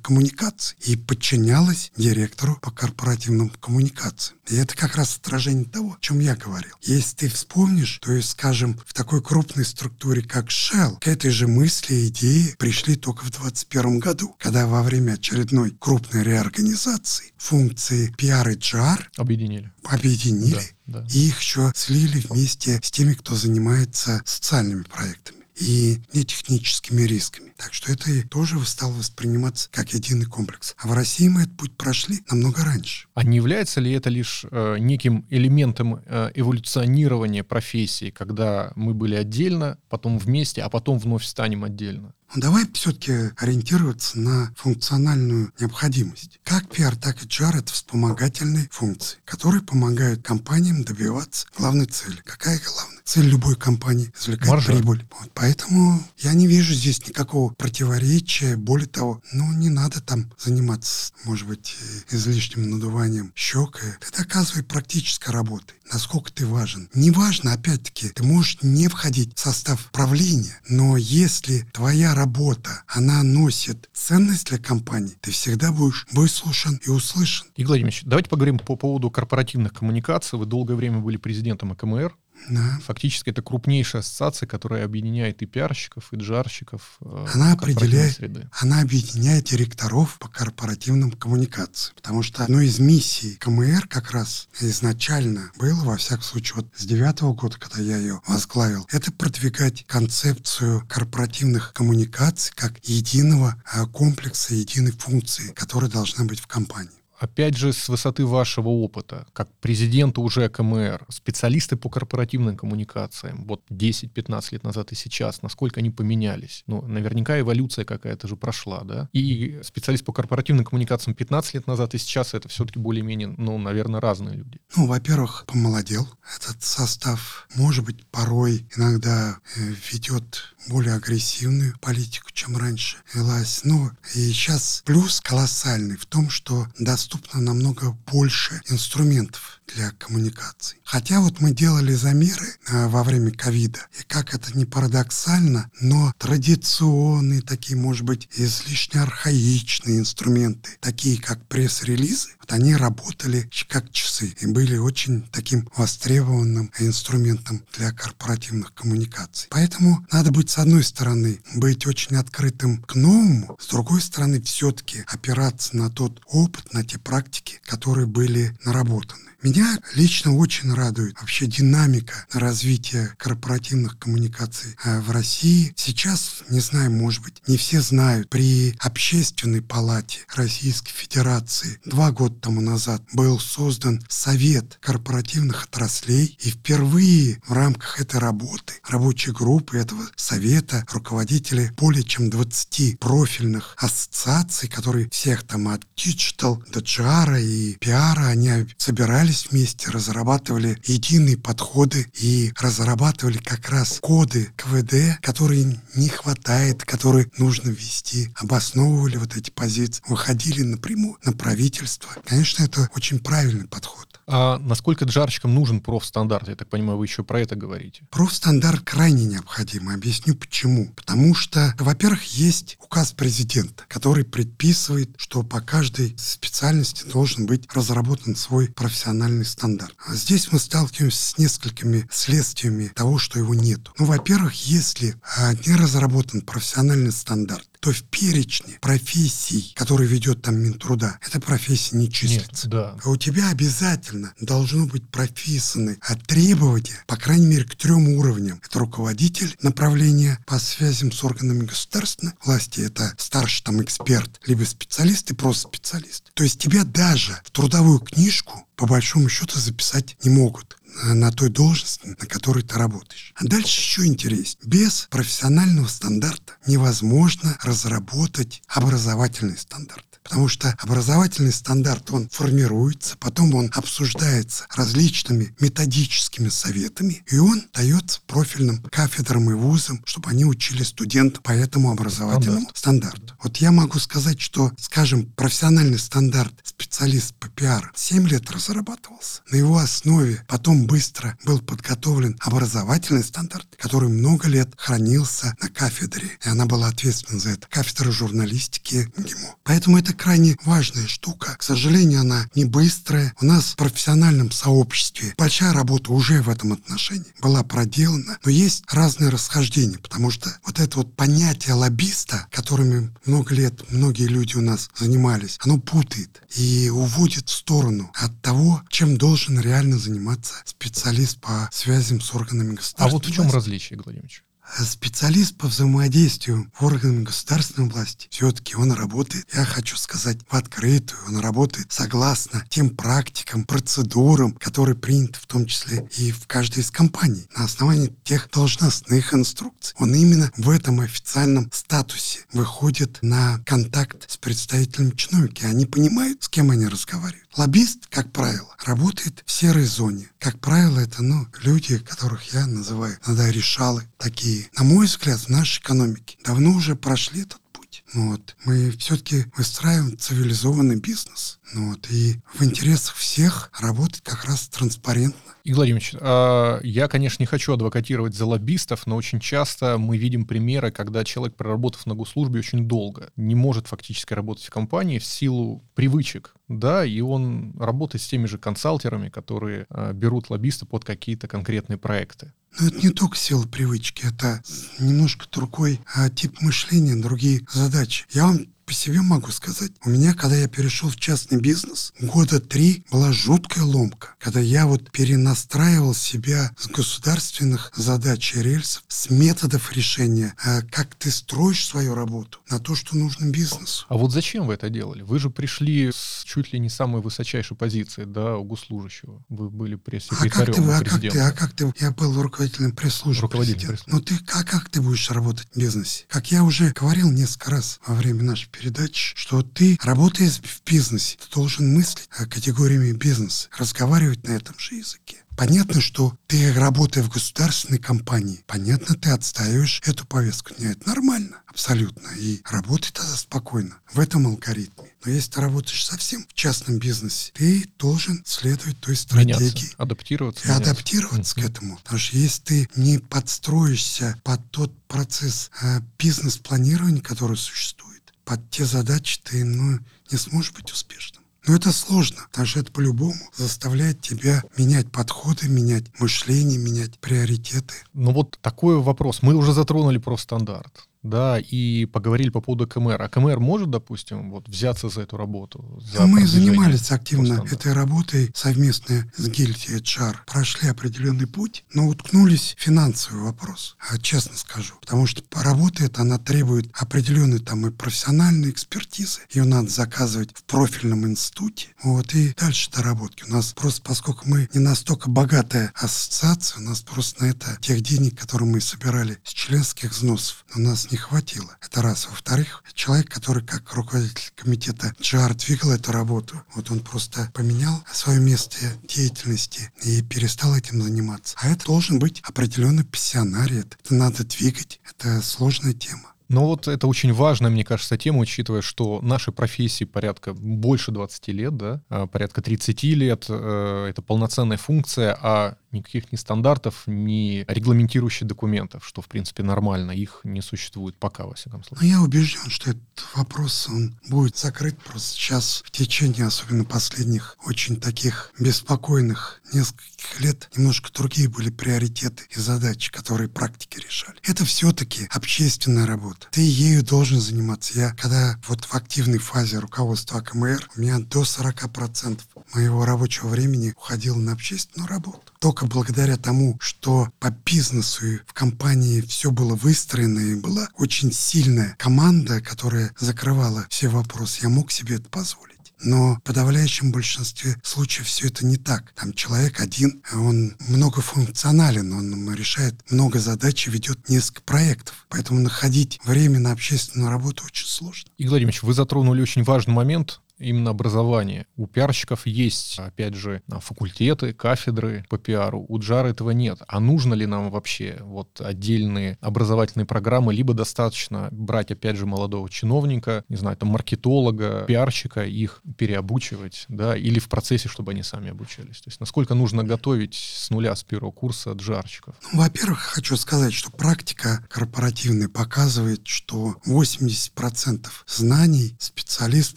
коммуникаций и подчинялось директору по корпоративным коммуникациям. И это как раз отражение того, о чем я говорил. Если ты вспомнишь, то есть, скажем, в такой крупной структуре, как Shell, к этой же мысли и идеи пришли только в 2021 году, когда во время очередной крупной реорганизации функции PR и GR объединили. Объединили. Да, да. И их еще слили вместе с теми, кто занимается социальными проектами и нетехническими рисками. Так что это и тоже стало восприниматься как единый комплекс. А в России мы этот путь прошли намного раньше. А не является ли это лишь э, неким элементом э, эволюционирования профессии, когда мы были отдельно, потом вместе, а потом вновь станем отдельно? Ну, давай все-таки ориентироваться на функциональную необходимость. Как PR, так и HR — это вспомогательные функции, которые помогают компаниям добиваться главной цели. Какая главная? Цель любой компании — извлекать Маржа. прибыль. Вот, поэтому я не вижу здесь никакого противоречия. Более того, ну, не надо там заниматься, может быть, излишним надуванием щек. Ты доказывай практической работой, насколько ты важен. Неважно, опять-таки, ты можешь не входить в состав правления, но если твоя работа, она носит ценность для компании, ты всегда будешь выслушан и услышан. Игорь Владимирович, давайте поговорим по поводу корпоративных коммуникаций. Вы долгое время были президентом АКМР. Да. Фактически это крупнейшая ассоциация, которая объединяет и пиарщиков, и джарщиков. Э, она определяет, среды. она объединяет директоров по корпоративным коммуникациям. Потому что одной из миссий КМР как раз изначально было, во всяком случае, вот с девятого года, когда я ее возглавил, это продвигать концепцию корпоративных коммуникаций как единого э, комплекса, единой функции, которая должна быть в компании опять же, с высоты вашего опыта, как президента уже КМР, специалисты по корпоративным коммуникациям, вот 10-15 лет назад и сейчас, насколько они поменялись? Ну, наверняка эволюция какая-то же прошла, да? И специалист по корпоративным коммуникациям 15 лет назад и сейчас это все-таки более-менее, ну, наверное, разные люди. Ну, во-первых, помолодел этот состав. Может быть, порой иногда э, ведет более агрессивную политику, чем раньше велась. Ну, и сейчас плюс колоссальный в том, что доступно намного больше инструментов для коммуникаций. Хотя вот мы делали замеры э, во время ковида, и как это не парадоксально, но традиционные такие, может быть, излишне архаичные инструменты, такие как пресс-релизы, вот они работали как часы и были очень таким востребованным инструментом для корпоративных коммуникаций. Поэтому надо быть, с одной стороны, быть очень открытым к новому, с другой стороны, все-таки опираться на тот опыт, на те практики, которые были наработаны. Меня лично очень радует вообще динамика развития корпоративных коммуникаций э, в России. Сейчас, не знаю, может быть, не все знают, при Общественной палате Российской Федерации два года тому назад был создан Совет корпоративных отраслей, и впервые в рамках этой работы, рабочей группы этого совета, руководители более чем 20 профильных ассоциаций, которые всех там от Digital до GR и PR, они собирали собирались вместе, разрабатывали единые подходы и разрабатывали как раз коды КВД, которые не хватает, которые нужно ввести, обосновывали вот эти позиции, выходили напрямую на правительство. Конечно, это очень правильный подход. А насколько джарщикам нужен профстандарт? Я так понимаю, вы еще про это говорите. Профстандарт крайне необходим. Объясню почему. Потому что, во-первых, есть указ президента, который предписывает, что по каждой специальности должен быть разработан свой профессиональный стандарт. А здесь мы сталкиваемся с несколькими следствиями того, что его нет. Ну, во-первых, если а, не разработан профессиональный стандарт, то в перечне профессий, которые ведет там Минтруда, эта профессия не числится. Нет, да. А у тебя обязательно должно быть прописаны требования, по крайней мере, к трем уровням. Это руководитель направления по связям с органами государственной власти, это старший там эксперт, либо специалист и просто специалист. То есть тебя даже в трудовую книжку по большому счету записать не могут на той должности, на которой ты работаешь. А дальше еще интереснее. Без профессионального стандарта невозможно разработать образовательный стандарт. Потому что образовательный стандарт, он формируется, потом он обсуждается различными методическими советами, и он дается профильным кафедрам и вузам, чтобы они учили студентов по этому образовательному стандарт. стандарту. Вот я могу сказать, что, скажем, профессиональный стандарт специалист по пиар 7 лет разрабатывался. На его основе потом быстро был подготовлен образовательный стандарт, который много лет хранился на кафедре, и она была ответственна за это. Кафедра журналистики ГИМО. Поэтому это крайне важная штука. К сожалению, она не быстрая. У нас в профессиональном сообществе большая работа уже в этом отношении была проделана, но есть разные расхождения, потому что вот это вот понятие лоббиста, которыми много лет многие люди у нас занимались, оно путает и уводит в сторону от того, чем должен реально заниматься специалист по связям с органами государства. А вот в чем различие, Владимирович? Специалист по взаимодействию в органах государственной власти, все-таки он работает, я хочу сказать, в открытую, он работает согласно тем практикам, процедурам, которые приняты в том числе и в каждой из компаний, на основании тех должностных инструкций. Он именно в этом официальном статусе выходит на контакт с представителями чиновники. Они понимают, с кем они разговаривают. Лоббист, как правило, работает в серой зоне. Как правило, это ну, люди, которых я называю иногда решалы такие. На мой взгляд, в нашей экономике давно уже прошли этот путь. Вот. Мы все-таки выстраиваем цивилизованный бизнес. Ну вот. И в интересах всех работать как раз транспарентно. Игорь Владимирович, а, я, конечно, не хочу адвокатировать за лоббистов, но очень часто мы видим примеры, когда человек, проработав на госслужбе очень долго, не может фактически работать в компании в силу привычек, да, и он работает с теми же консалтерами, которые а, берут лоббиста под какие-то конкретные проекты. Но это не только сила привычки, это немножко другой а, тип мышления, другие задачи. Я вам по себе могу сказать. У меня, когда я перешел в частный бизнес, года три была жуткая ломка, когда я вот перенастраивал себя с государственных задач и рельсов, с методов решения, а как ты строишь свою работу на то, что нужно бизнесу. А вот зачем вы это делали? Вы же пришли с чуть ли не самой высочайшей позиции, да, у госслужащего. Вы были пресс-секретарем а как ты, а как ты, а как ты, я был руководителем пресс-службы Руководителем пресс Но ты, а как ты будешь работать в бизнесе? Как я уже говорил несколько раз во время нашей передач, что ты, работая в бизнесе, ты должен мыслить категориями бизнеса, разговаривать на этом же языке. Понятно, что ты, работая в государственной компании, понятно, ты отстаиваешь эту повестку. Нет, это нормально, абсолютно. И работай тогда спокойно в этом алгоритме. Но если ты работаешь совсем в частном бизнесе, ты должен следовать той стратегии. Меняться, адаптироваться. И меняться. адаптироваться mm-hmm. к этому. Потому что если ты не подстроишься под тот процесс э, бизнес-планирования, который существует, под те задачи ты ну, не сможешь быть успешным. Но это сложно, потому что это по-любому заставляет тебя менять подходы, менять мышление, менять приоритеты. Ну вот такой вопрос. Мы уже затронули про стандарт да, и поговорили по поводу КМР. А КМР может, допустим, вот взяться за эту работу? За Мы занимались активно этой работой совместно с гильдией HR. Прошли определенный путь, но уткнулись в финансовый вопрос, а, честно скажу. Потому что работа эта, она требует определенной там и профессиональной экспертизы. Ее надо заказывать в профильном институте. Вот, и дальше доработки. У нас просто, поскольку мы не настолько богатая ассоциация, у нас просто на это тех денег, которые мы собирали с членских взносов, у нас не хватило. Это раз. Во-вторых, человек, который как руководитель комитета GR двигал эту работу, вот он просто поменял свое место деятельности и перестал этим заниматься. А это должен быть определенный пассионарий. Это надо двигать. Это сложная тема. Но вот это очень важная, мне кажется, тема, учитывая, что нашей профессии порядка больше 20 лет, да, а порядка 30 лет, э, это полноценная функция, а никаких ни стандартов, ни регламентирующих документов, что, в принципе, нормально. Их не существует пока, во всяком случае. Но я убежден, что этот вопрос, он будет закрыт просто сейчас в течение, особенно последних, очень таких беспокойных нескольких лет, немножко другие были приоритеты и задачи, которые практики решали. Это все-таки общественная работа. Ты ею должен заниматься. Я, когда вот в активной фазе руководства АКМР, у меня до 40% моего рабочего времени уходило на общественную работу. Только благодаря тому, что по бизнесу и в компании все было выстроено и была очень сильная команда, которая закрывала все вопросы, я мог себе это позволить. Но в подавляющем большинстве случаев все это не так. Там человек один, он многофункционален, он решает много задач и ведет несколько проектов. Поэтому находить время на общественную работу очень сложно. Игорь Владимирович, вы затронули очень важный момент именно образование. У пиарщиков есть, опять же, факультеты, кафедры по пиару. У Джара этого нет. А нужно ли нам вообще вот отдельные образовательные программы, либо достаточно брать, опять же, молодого чиновника, не знаю, там, маркетолога, пиарщика, их переобучивать, да, или в процессе, чтобы они сами обучались. То есть насколько нужно готовить с нуля, с первого курса джарщиков? Ну, во-первых, хочу сказать, что практика корпоративная показывает, что 80% знаний специалист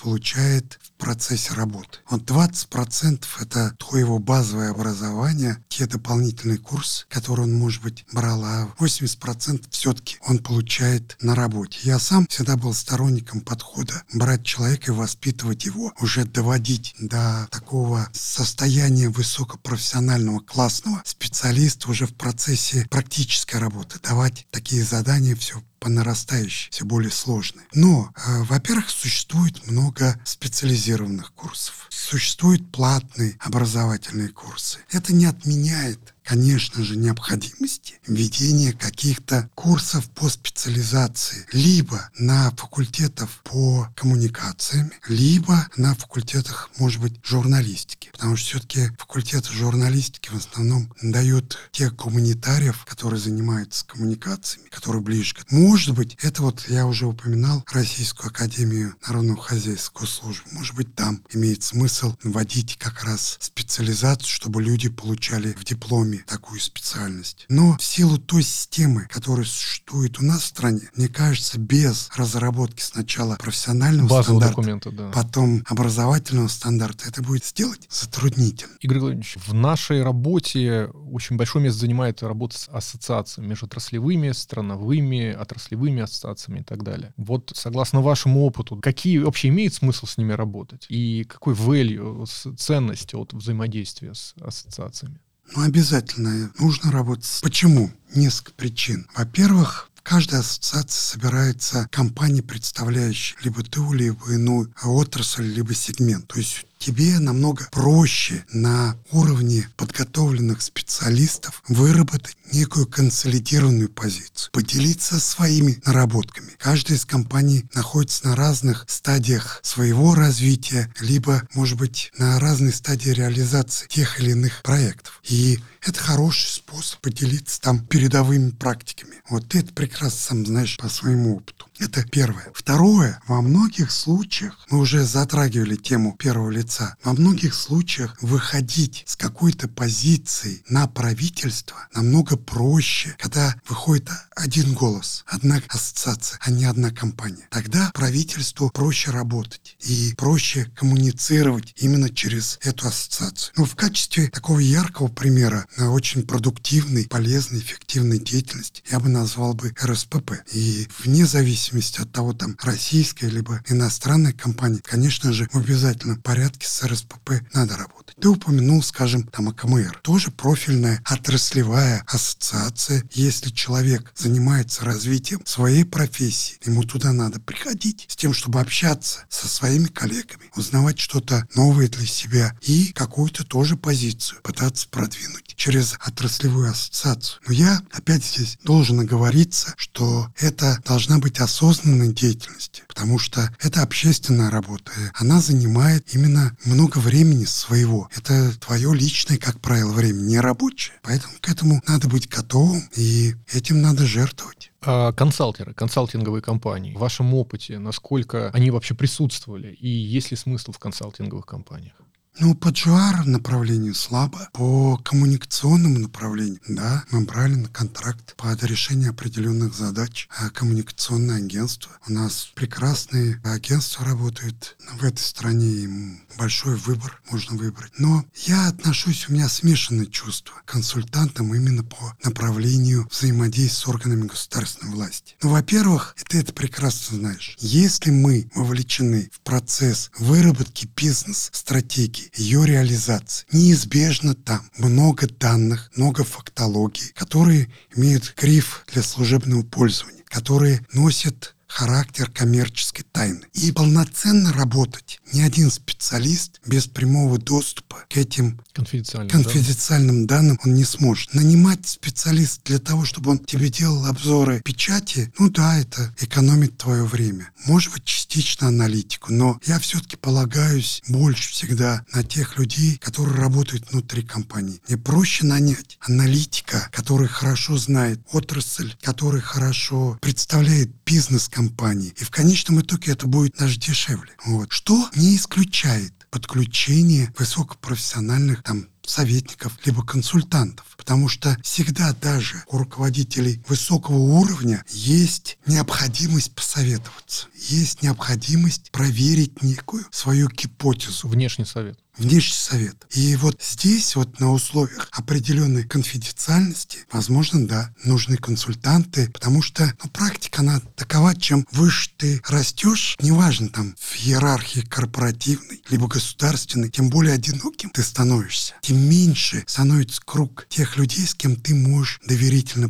получает процессе работы. Вот 20% это твоего базовое образование, те дополнительные курсы, которые он, может быть, брал, а 80% все-таки он получает на работе. Я сам всегда был сторонником подхода брать человека и воспитывать его, уже доводить до такого состояния высокопрофессионального, классного специалиста уже в процессе практической работы, давать такие задания все по нарастающей, все более сложные. Но, э, во-первых, существует много специализированных курсов. Существуют платные образовательные курсы. Это не отменяет конечно же, необходимости введения каких-то курсов по специализации либо на факультетах по коммуникациям, либо на факультетах, может быть, журналистики. Потому что все-таки факультеты журналистики в основном дают тех гуманитариев, которые занимаются коммуникациями, которые ближе к Может быть, это вот я уже упоминал Российскую Академию Народного Хозяйства службы. Может быть, там имеет смысл вводить как раз специализацию, чтобы люди получали в дипломе дипломе такую специальность. Но в силу той системы, которая существует у нас в стране, мне кажется, без разработки сначала профессионального Базового стандарта, документа, да. потом образовательного стандарта, это будет сделать затруднительно. Игорь Владимирович, в нашей работе очень большое место занимает работа с ассоциациями, межотраслевыми, страновыми, отраслевыми ассоциациями и так далее. Вот согласно вашему опыту, какие вообще имеет смысл с ними работать? И какой value, ценность от взаимодействия с ассоциациями? Ну, обязательно нужно работать. Почему? Несколько причин. Во-первых, в каждой ассоциации собирается компания, представляющая либо ту, либо иную отрасль, либо сегмент. То есть тебе намного проще на уровне подготовленных специалистов выработать некую консолидированную позицию, поделиться своими наработками. Каждая из компаний находится на разных стадиях своего развития, либо, может быть, на разной стадии реализации тех или иных проектов. И это хороший способ поделиться там передовыми практиками. Вот ты это прекрасно сам знаешь по своему опыту. Это первое. Второе, во многих случаях, мы уже затрагивали тему первого лица, во многих случаях выходить с какой-то позиции на правительство намного проще, когда выходит один голос, одна ассоциация, а не одна компания. Тогда правительству проще работать и проще коммуницировать именно через эту ассоциацию. Ну, в качестве такого яркого примера очень продуктивной, полезной, эффективной деятельности я бы назвал бы РСПП. И вне зависимости от того, там, российская либо иностранная компания, конечно же, в обязательном порядке с РСПП надо работать. Ты упомянул, скажем, там АКМР. Тоже профильная отраслевая ассоциация. Если человек занимается развитием своей профессии, ему туда надо приходить с тем, чтобы общаться со своими коллегами, узнавать что-то новое для себя и какую-то тоже позицию пытаться продвинуть через отраслевую ассоциацию. Но я опять здесь должен оговориться, что это должна быть осознанной деятельностью, потому что это общественная работа. Она занимает именно много времени своего. Это твое личное, как правило, время, не рабочее. Поэтому к этому надо быть готовым, и этим надо жертвовать. А консалтеры, консалтинговые компании, в вашем опыте, насколько они вообще присутствовали, и есть ли смысл в консалтинговых компаниях? Ну, по GR направлению слабо. По коммуникационному направлению, да, мы брали на контракт под решение определенных задач. А коммуникационное агентство. У нас прекрасные агентства работают в этой стране, им большой выбор можно выбрать. Но я отношусь, у меня смешанные чувства к консультантам именно по направлению взаимодействия с органами государственной власти. Ну, во-первых, ты это прекрасно знаешь. Если мы вовлечены в процесс выработки бизнес-стратегии, ее реализации. Неизбежно там много данных, много фактологии, которые имеют гриф для служебного пользования, которые носят характер коммерческой тайны. И полноценно работать ни один специалист без прямого доступа к этим конфиденциальным, конфиденциальным да? данным он не сможет. Нанимать специалист для того, чтобы он тебе делал обзоры печати, ну да, это экономит твое время. Может быть, частично аналитику, но я все-таки полагаюсь больше всегда на тех людей, которые работают внутри компании. Мне проще нанять аналитика, который хорошо знает отрасль, который хорошо представляет бизнес компании, компании. И в конечном итоге это будет наш дешевле. Вот. Что не исключает подключение высокопрофессиональных там советников, либо консультантов. Потому что всегда даже у руководителей высокого уровня есть необходимость посоветоваться, есть необходимость проверить некую свою гипотезу. Внешний совет внешний совет. И вот здесь вот на условиях определенной конфиденциальности, возможно, да, нужны консультанты, потому что ну, практика, она такова, чем выше ты растешь, неважно там в иерархии корпоративной, либо государственной, тем более одиноким ты становишься, тем меньше становится круг тех людей, с кем ты можешь доверительно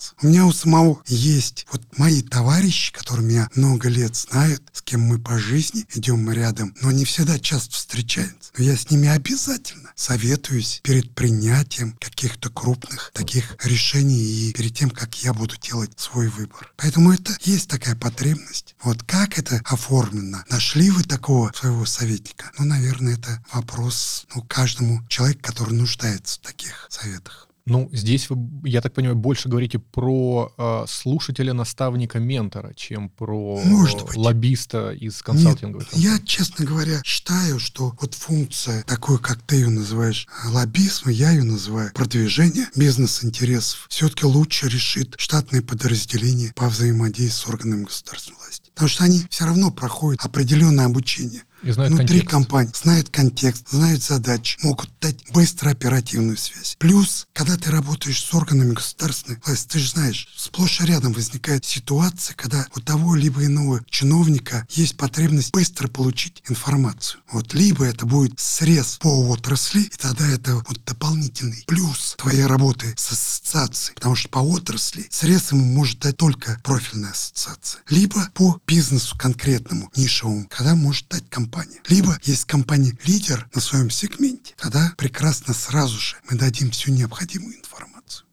посоветоваться. У меня у самого есть вот мои товарищи, которые меня много лет знают, с кем мы по жизни идем мы рядом, но не всегда часто встречаемся но я с ними обязательно советуюсь перед принятием каких-то крупных таких решений и перед тем, как я буду делать свой выбор. Поэтому это есть такая потребность. Вот как это оформлено? Нашли вы такого своего советника? Ну, наверное, это вопрос ну, каждому человеку, который нуждается в таких советах. Ну, здесь вы, я так понимаю, больше говорите про э, слушателя, наставника, ментора, чем про Может быть. лоббиста из консалтинговой Нет, Я, честно говоря, считаю, что вот функция такой, как ты ее называешь, лоббизма, я ее называю продвижение бизнес-интересов, все-таки лучше решит штатное подразделение по взаимодействию с органами государственной власти. Потому что они все равно проходят определенное обучение. И знают внутри контекст. компании, знают контекст, знают задачи, могут дать быстро оперативную связь. Плюс, когда ты работаешь с органами государственной власти, ты же знаешь, сплошь и рядом возникает ситуация, когда у того либо иного чиновника есть потребность быстро получить информацию. Вот либо это будет срез по отрасли, и тогда это вот дополнительный плюс твоей работы с ассоциацией, потому что по отрасли срез ему может дать только профильная ассоциация. Либо по бизнесу конкретному, нишевому, когда может дать компания. Либо есть компания-лидер на своем сегменте, тогда прекрасно сразу же мы дадим всю необходимую информацию.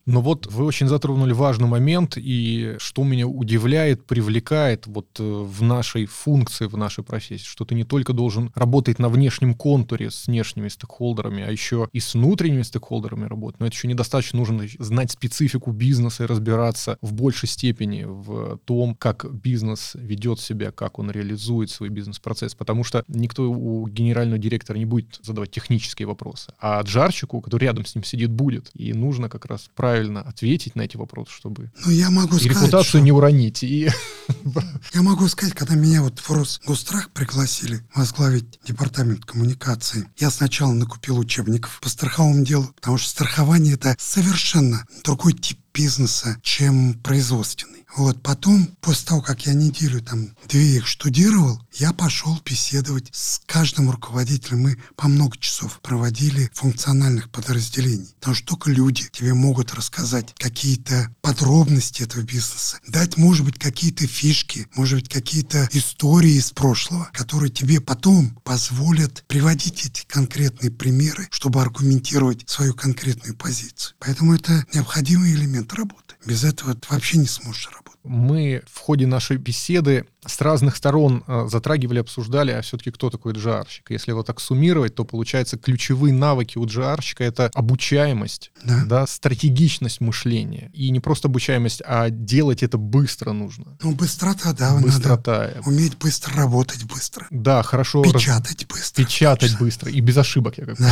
Но вот вы очень затронули важный момент, и что меня удивляет, привлекает вот э, в нашей функции, в нашей профессии, что ты не только должен работать на внешнем контуре с внешними стейкхолдерами, а еще и с внутренними стейкхолдерами работать. Но это еще недостаточно нужно знать специфику бизнеса и разбираться в большей степени в том, как бизнес ведет себя, как он реализует свой бизнес-процесс. Потому что никто у генерального директора не будет задавать технические вопросы, а джарщику, который рядом с ним сидит, будет. И нужно как раз правильно правильно ответить на эти вопросы, чтобы ну, я могу и сказать, репутацию что... не уронить. И... [laughs] Я могу сказать, когда меня вот в Росгострах пригласили возглавить департамент коммуникации, я сначала накупил учебников по страховому делу, потому что страхование это совершенно другой тип бизнеса, чем производственный. Вот потом, после того, как я неделю там две их штудировал, я пошел беседовать с каждым руководителем. Мы по много часов проводили функциональных подразделений. Потому что только люди тебе могут рассказать какие-то подробности этого бизнеса, дать, может быть, какие-то фишки, может быть, какие-то истории из прошлого, которые тебе потом позволят приводить эти конкретные примеры, чтобы аргументировать свою конкретную позицию. Поэтому это необходимый элемент работы. Без этого ты вообще не сможешь работать мы в ходе нашей беседы с разных сторон э, затрагивали, обсуждали, а все-таки кто такой джарщик. Если его так суммировать, то получается ключевые навыки у джарщика это обучаемость, да. Да, стратегичность мышления. И не просто обучаемость, а делать это быстро нужно. Ну, быстрота, да. Быстрота. Надо уметь быстро работать быстро. Да, хорошо. Печатать раз... быстро. Печатать точно. быстро. И без ошибок, я как да.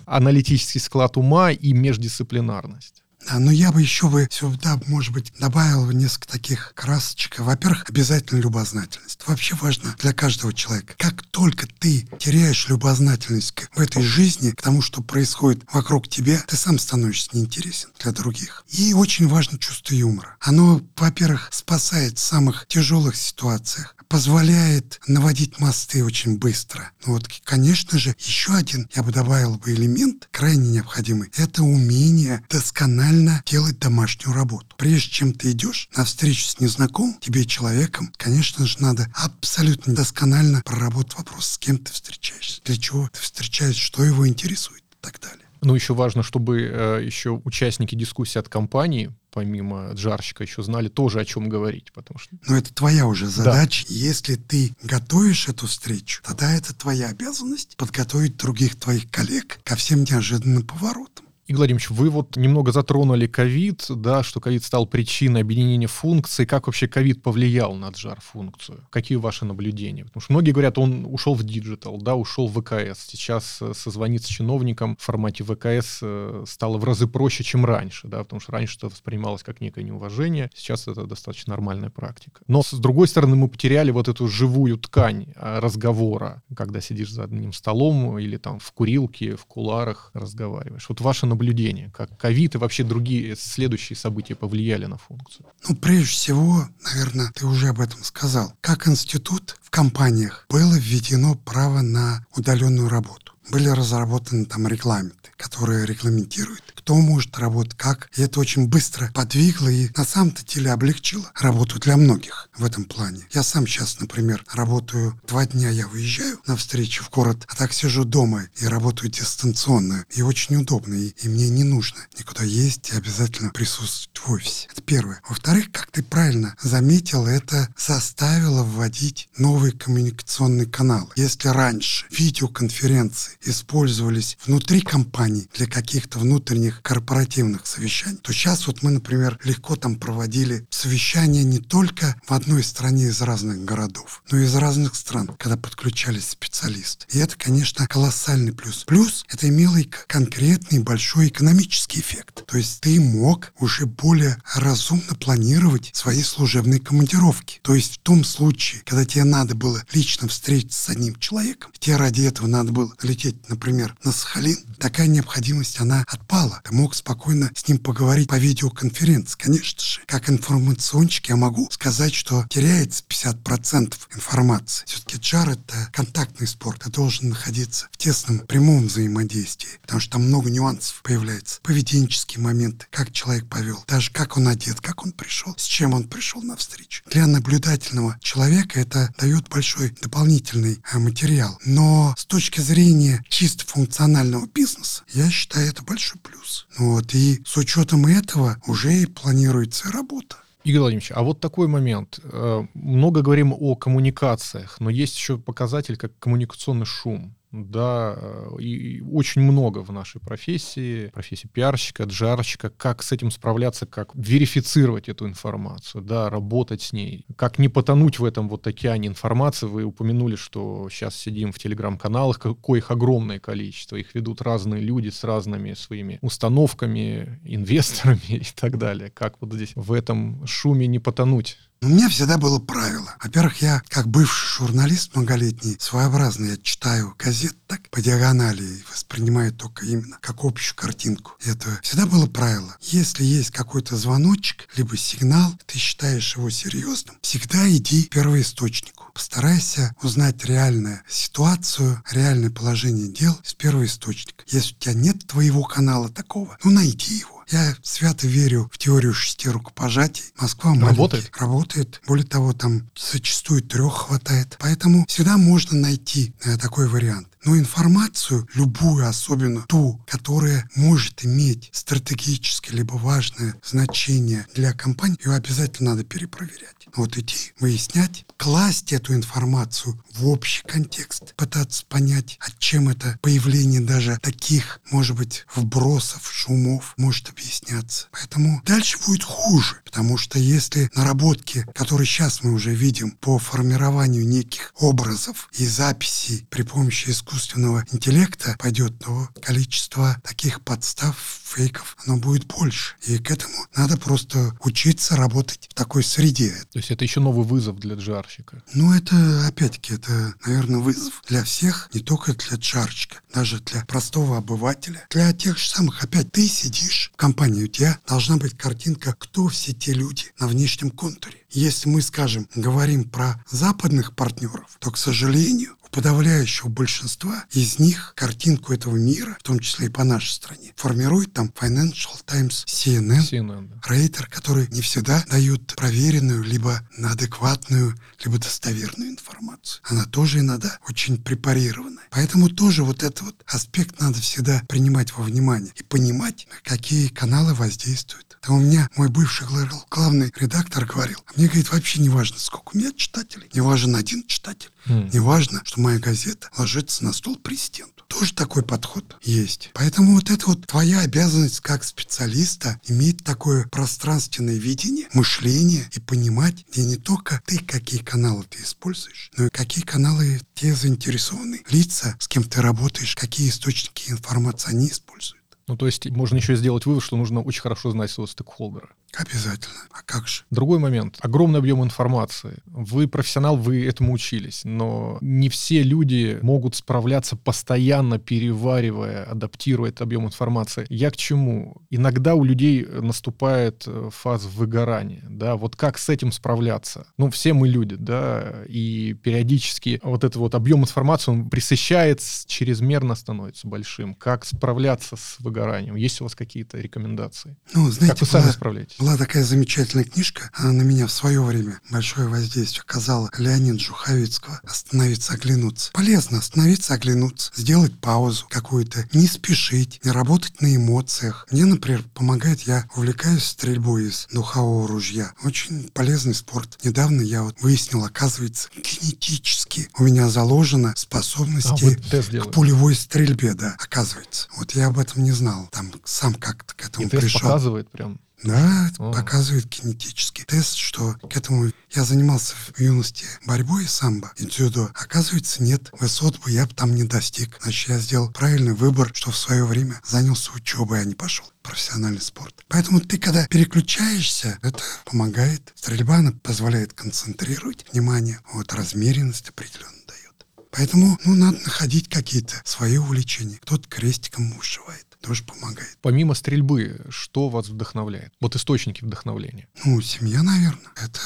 [laughs] Аналитический склад ума и междисциплинарность. Да, но я бы еще бы сюда, может быть, добавил несколько таких красочек. Во-первых, обязательно любознательность. Вообще важно для каждого человека. Как только ты теряешь любознательность в этой жизни, к тому, что происходит вокруг тебя, ты сам становишься неинтересен для других. И очень важно чувство юмора. Оно, во-первых, спасает в самых тяжелых ситуациях позволяет наводить мосты очень быстро. Ну вот, конечно же, еще один, я бы добавил бы элемент, крайне необходимый, это умение досконально делать домашнюю работу. Прежде чем ты идешь на встречу с незнакомым тебе человеком, конечно же, надо абсолютно досконально проработать вопрос, с кем ты встречаешься, для чего ты встречаешься, что его интересует и так далее. Ну, еще важно, чтобы э, еще участники дискуссии от компании помимо GR щика еще знали тоже, о чем говорить, потому что... Но это твоя уже задача. Да. Если ты готовишь эту встречу, тогда это твоя обязанность подготовить других твоих коллег ко всем неожиданным поворотам. Игорь Владимирович, вы вот немного затронули ковид, да, что ковид стал причиной объединения функций. Как вообще ковид повлиял на GR -функцию? Какие ваши наблюдения? Потому что многие говорят, он ушел в digital, да, ушел в ВКС. Сейчас э, созвониться с чиновником в формате ВКС э, стало в разы проще, чем раньше, да, потому что раньше это воспринималось как некое неуважение, сейчас это достаточно нормальная практика. Но, с другой стороны, мы потеряли вот эту живую ткань э, разговора, когда сидишь за одним столом или там в курилке, в куларах разговариваешь. Вот ваше наблюдения, как ковид и вообще другие следующие события повлияли на функцию? Ну, прежде всего, наверное, ты уже об этом сказал. Как институт в компаниях было введено право на удаленную работу. Были разработаны там регламенты, которые регламентируют кто может работать, как. И это очень быстро подвигло и на самом-то деле облегчило работу для многих в этом плане. Я сам сейчас, например, работаю два дня, я выезжаю на встречу в город, а так сижу дома и работаю дистанционно. И очень удобно, и, и мне не нужно никуда ездить и обязательно присутствовать в офисе. Это первое. Во-вторых, как ты правильно заметил, это заставило вводить новые коммуникационные каналы. Если раньше видеоконференции использовались внутри компаний для каких-то внутренних таких корпоративных совещаний, то сейчас вот мы, например, легко там проводили совещания не только в одной стране из разных городов, но и из разных стран, когда подключались специалисты. И это, конечно, колоссальный плюс. Плюс это имело и конкретный большой экономический эффект. То есть ты мог уже более разумно планировать свои служебные командировки. То есть в том случае, когда тебе надо было лично встретиться с одним человеком, тебе ради этого надо было лететь, например, на Сахалин, такая необходимость, она отпала. Ты мог спокойно с ним поговорить по видеоконференции. Конечно же, как информационщик я могу сказать, что теряется 50% информации. Все-таки джар — это контактный спорт. Ты должен находиться в тесном прямом взаимодействии, потому что там много нюансов появляется. Поведенческие моменты, как человек повел, даже как он одет, как он пришел, с чем он пришел на встречу. Для наблюдательного человека это дает большой дополнительный э, материал. Но с точки зрения чисто функционального бизнеса, я считаю это большой плюс. Вот, и с учетом этого уже и планируется работа. Игорь Владимирович, а вот такой момент. Э, много говорим о коммуникациях, но есть еще показатель, как коммуникационный шум да, э, и очень много в нашей профессии, профессии пиарщика, джарщика, как с этим справляться, как верифицировать эту информацию, да, работать с ней, как не потонуть в этом вот океане информации. Вы упомянули, что сейчас сидим в телеграм-каналах, коих огромное количество, их ведут разные люди с разными своими установками, инвесторами [laughs] и так далее. Как вот здесь в этом шуме не потонуть? У меня всегда было правило. Во-первых, я, как бывший журналист многолетний, своеобразный, я читаю газет так по диагонали и воспринимаю только именно как общую картинку. Это всегда было правило. Если есть какой-то звоночек, либо сигнал, ты считаешь его серьезным, всегда иди к первоисточнику. Постарайся узнать реальную ситуацию, реальное положение дел с первоисточника. Если у тебя нет твоего канала такого, ну найди его. Я свято верю в теорию шести рукопожатий. Москва маленький. Работает? Работает. Более того, там зачастую трех хватает. Поэтому всегда можно найти э, такой вариант. Но информацию, любую, особенно ту, которая может иметь стратегическое либо важное значение для компании, ее обязательно надо перепроверять. Вот идти, выяснять, класть эту информацию в общий контекст, пытаться понять, от чем это появление даже таких, может быть, вбросов, шумов может объясняться. Поэтому дальше будет хуже, потому что если наработки, которые сейчас мы уже видим по формированию неких образов и записей при помощи искусственного интеллекта пойдет, то количество таких подстав, фейков, оно будет больше. И к этому надо просто учиться работать в такой среде. То есть это еще новый вызов для джарщика. Ну, это, опять-таки, это, наверное, вызов для всех, не только для джарщика, даже для простого обывателя. Для тех же самых, опять, ты сидишь в компании, у тебя должна быть картинка, кто все те люди на внешнем контуре. Если мы, скажем, говорим про западных партнеров, то, к сожалению, у подавляющего большинства из них картинку этого мира, в том числе и по нашей стране, формирует там Financial Times, CNN, CNN, да. Рейтер, которые не всегда дают проверенную, либо адекватную, либо достоверную информацию. Она тоже иногда очень препарированная. Поэтому тоже вот этот вот аспект надо всегда принимать во внимание и понимать, на какие каналы воздействуют. Там у меня мой бывший главный редактор говорил, а мне, говорит, вообще не важно, сколько у меня читателей, не важен один читатель, М. не важно, что моя газета ложится на стол президенту. Тоже такой подход есть. Поэтому вот это вот твоя обязанность как специалиста иметь такое пространственное видение, мышление и понимать, где не только ты какие каналы ты используешь, но и какие каналы те заинтересованные лица, с кем ты работаешь, какие источники информации они используют. Ну, то есть можно еще сделать вывод, что нужно очень хорошо знать своего стейкхолдера. Обязательно. А как же? Другой момент. Огромный объем информации. Вы профессионал, вы этому учились, но не все люди могут справляться постоянно, переваривая, адаптируя этот объем информации. Я к чему? Иногда у людей наступает э, фаза выгорания, да, вот как с этим справляться? Ну, все мы люди, да, и периодически вот этот вот объем информации, он присыщается, чрезмерно становится большим. Как справляться с выгоранием? Есть у вас какие-то рекомендации? Ну, знаете, как вы сами была- справляетесь? Была такая замечательная книжка, она на меня в свое время большое воздействие оказала. Леонид Жуховицкого «Остановиться, оглянуться». Полезно остановиться, оглянуться, сделать паузу какую-то, не спешить, не работать на эмоциях. Мне, например, помогает, я увлекаюсь стрельбой из духового ружья. Очень полезный спорт. Недавно я вот выяснил, оказывается, генетически у меня заложена А, способности вы тест к пулевой стрельбе, да, оказывается. Вот я об этом не знал. Там сам как-то к И этому тест пришел. показывает прям. Да, О. показывает генетический тест, что к этому я занимался в юности борьбой самбо и дзюдо. Оказывается, нет, высот бы я бы там не достиг. Значит, я сделал правильный выбор, что в свое время занялся учебой, а не пошел в профессиональный спорт. Поэтому ты, когда переключаешься, это помогает. Стрельба она позволяет концентрировать внимание, вот размеренность определенно дает. Поэтому, ну, надо находить какие-то свои увлечения. Кто-то крестиком вышивает, тоже помогает. Помимо стрельбы, что вас вдохновляет? Вот источники вдохновления, Ну, семья, наверное. Это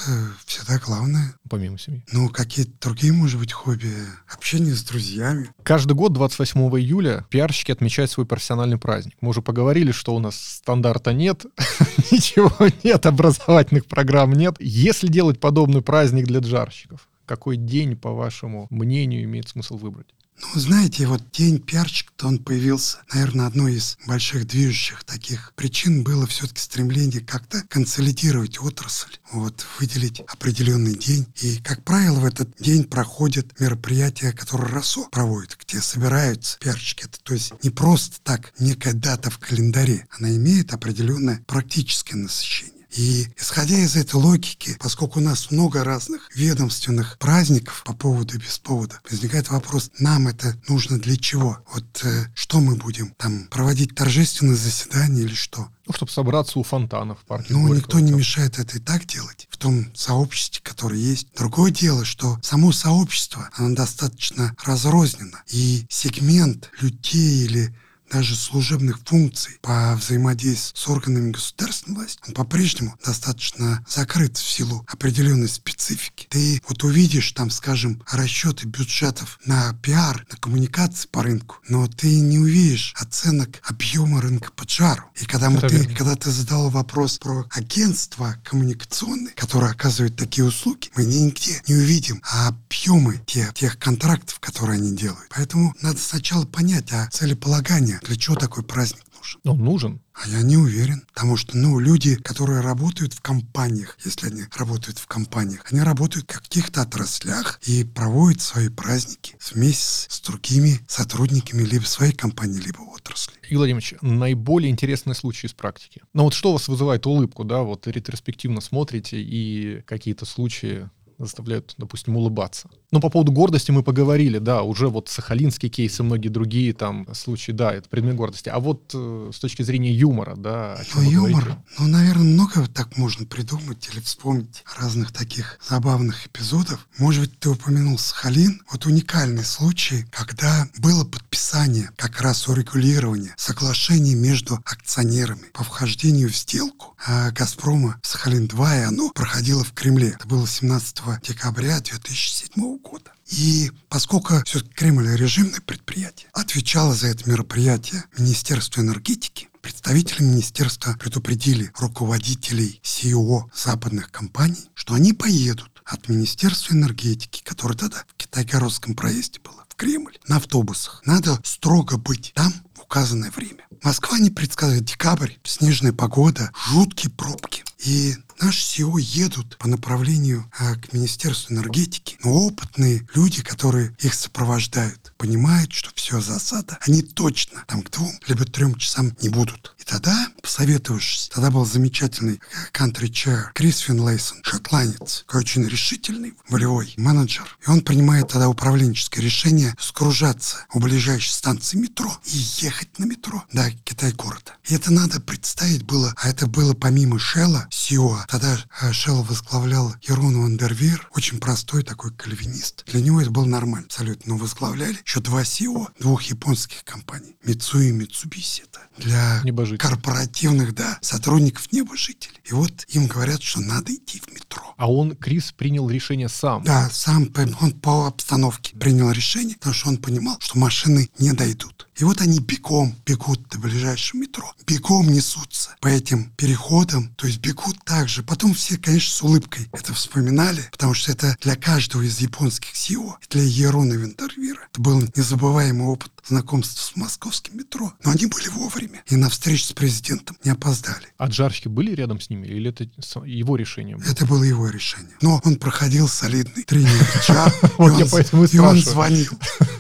всегда главное. помимо семьи. Ну, какие-то другие, может быть, хобби. Общение с друзьями. Каждый год 28 июля пиарщики отмечают свой профессиональный праздник. Мы уже поговорили, что у нас стандарта нет, [laughs] ничего нет, образовательных программ нет. Если делать подобный праздник для джарщиков, какой день, по вашему мнению, имеет смысл выбрать? Ну, знаете, вот день пиарщика-то он появился, наверное, одной из больших движущих таких причин было все-таки стремление как-то консолидировать отрасль, вот, выделить определенный день. И, как правило, в этот день проходят мероприятия, которые РАСО проводит, где собираются пиарщики. Это, то есть не просто так некая дата в календаре, она имеет определенное практическое насыщение. И исходя из этой логики, поскольку у нас много разных ведомственных праздников по поводу и без повода, возникает вопрос, нам это нужно для чего? Вот э, что мы будем там проводить торжественное заседание или что? Ну, чтобы собраться у фонтана в парке. Ну, Горького никто не там. мешает это и так делать. В том сообществе, которое есть. Другое дело, что само сообщество, оно достаточно разрознено, и сегмент людей или даже служебных функций по взаимодействию с органами государственной власти, он по-прежнему достаточно закрыт в силу определенной специфики. Ты вот увидишь там, скажем, расчеты бюджетов на пиар, на коммуникации по рынку, но ты не увидишь оценок объема рынка по жару. И когда, мы, ты, когда ты задал вопрос про агентство коммуникационное, которое оказывает такие услуги, мы нигде не увидим объемы тех, тех контрактов, которые они делают. Поэтому надо сначала понять о целеполагании для чего такой праздник нужен? Он нужен. А я не уверен, потому что, ну, люди, которые работают в компаниях, если они работают в компаниях, они работают в каких-то отраслях и проводят свои праздники вместе с другими сотрудниками либо своей компании, либо отрасли. Игорь Владимирович, наиболее интересные случаи из практики. Ну вот что у вас вызывает улыбку, да, вот ретроспективно смотрите и какие-то случаи заставляют, допустим, улыбаться. Но по поводу гордости мы поговорили, да, уже вот сахалинский кейс и многие другие там случаи, да, это предмет гордости. А вот э, с точки зрения юмора, да, о чем ну, юмор, говорите? ну, наверное, много так можно придумать или вспомнить разных таких забавных эпизодов. Может быть, ты упомянул Сахалин. Вот уникальный случай, когда было подписание как раз урегулирования соглашения между акционерами по вхождению в сделку а Газпрома Сахалин-2, и оно проходило в Кремле. Это было 17 декабря 2007 года. И поскольку все Кремль режимное предприятие, отвечало за это мероприятие Министерство энергетики, представители министерства предупредили руководителей CEO западных компаний, что они поедут от Министерства энергетики, которое тогда в Китайгородском проезде было, в Кремль, на автобусах. Надо строго быть там в указанное время. Москва не предсказывает декабрь, снежная погода, жуткие пробки. И наши СИО едут по направлению а, к Министерству энергетики, но опытные люди, которые их сопровождают, понимают, что все засада, они точно там к двум либо трем часам не будут. И тогда, посоветовавшись, тогда был замечательный кантри-чер Крис Финлейсон, шотландец, очень решительный, волевой менеджер. И он принимает тогда управленческое решение сгружаться у ближайшей станции метро и ехать на метро до Китай-города. И это надо представить было, а это было помимо Шелла, Сиоа, Тогда э, Шелл возглавлял Ерон Вандервир, очень простой такой кальвинист. Для него это было нормально абсолютно. Но возглавляли еще два СИО двух японских компаний. Мицуи и Мицубиси. Это для корпоративных да, сотрудников небожителей. И вот им говорят, что надо идти в метро. А он, Крис, принял решение сам? Да, сам. Он по обстановке принял решение, потому что он понимал, что машины не дойдут. И вот они бегом бегут до ближайшего метро, бегом несутся по этим переходам, то есть бегут так же. Потом все, конечно, с улыбкой это вспоминали, потому что это для каждого из японских СИО, для Ерона Винтервира, это был незабываемый опыт знакомства с московским метро. Но они были вовремя и на встречу с президентом не опоздали. А джарщики были рядом с ними или это его решение было? Это было его решение. Но он проходил солидный тренинг джар, [laughs] и он звонил,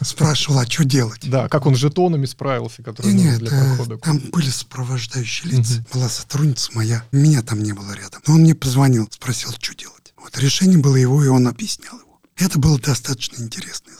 спрашивал, а что делать? Да, как он жетонами справился, которые Нет, для прохода. там были сопровождающие лица. Была сотрудница моя, меня там не было рядом. Но он мне позвонил, спросил, что делать. Вот решение было его, и он объяснял его. Это было достаточно интересно.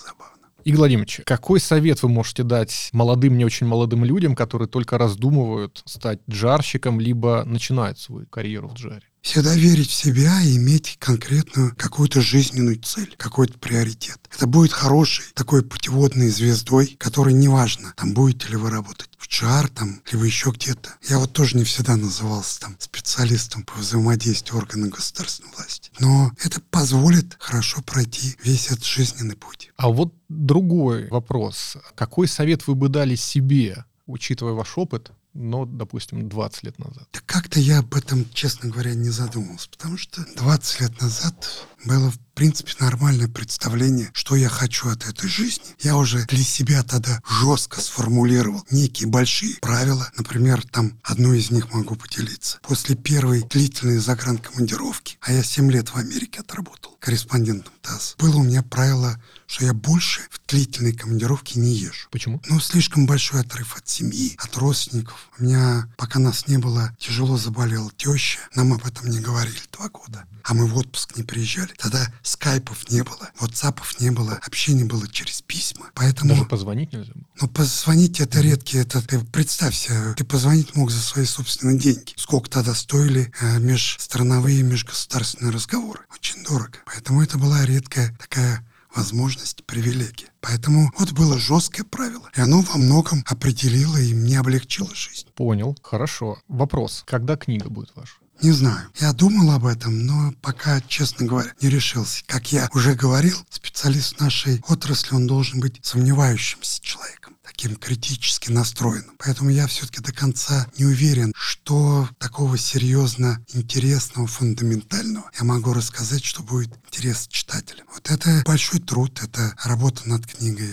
Игорь Владимирович, какой совет вы можете дать молодым, не очень молодым людям, которые только раздумывают стать джарщиком, либо начинают свою карьеру в джаре? Всегда верить в себя и иметь конкретную какую-то жизненную цель, какой-то приоритет. Это будет хорошей такой путеводной звездой, которой неважно, там будете ли вы работать в ЧАР там, либо еще где-то. Я вот тоже не всегда назывался там специалистом по взаимодействию органов государственной власти. Но это позволит хорошо пройти весь этот жизненный путь. А вот другой вопрос. Какой совет вы бы дали себе, учитывая ваш опыт, но, допустим, 20 лет назад? Да как-то я об этом, честно говоря, не задумывался, потому что 20 лет назад было, в принципе, нормальное представление, что я хочу от этой жизни. Я уже для себя тогда жестко сформулировал некие большие правила. Например, там одно из них могу поделиться. После первой длительной загранкомандировки, а я 7 лет в Америке отработал корреспондентом ТАСС, было у меня правило что я больше в длительной командировке не езжу. Почему? Ну, слишком большой отрыв от семьи, от родственников. У меня, пока нас не было, тяжело заболела теща. Нам об этом не говорили два года. А мы в отпуск не приезжали. Тогда скайпов не было, ватсапов не было, общение было через письма. Поэтому... Даже позвонить нельзя было? Ну, позвонить это редкий, это ты представь себе, ты позвонить мог за свои собственные деньги. Сколько тогда стоили э, межстрановые, межгосударственные разговоры? Очень дорого. Поэтому это была редкая такая возможность, привилегия. Поэтому вот было жесткое правило, и оно во многом определило и мне облегчило жизнь. Понял, хорошо. Вопрос, когда книга будет ваша? Не знаю. Я думал об этом, но пока, честно говоря, не решился. Как я уже говорил, специалист нашей отрасли, он должен быть сомневающимся человеком таким критически настроенным. Поэтому я все-таки до конца не уверен, что такого серьезно интересного, фундаментального я могу рассказать, что будет интересно читателям. Вот это большой труд, это работа над книгой.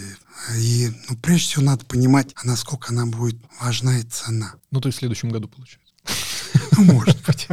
И ну, прежде всего надо понимать, а насколько она будет важна и цена. Ну, то есть в следующем году получается. Ну, может быть.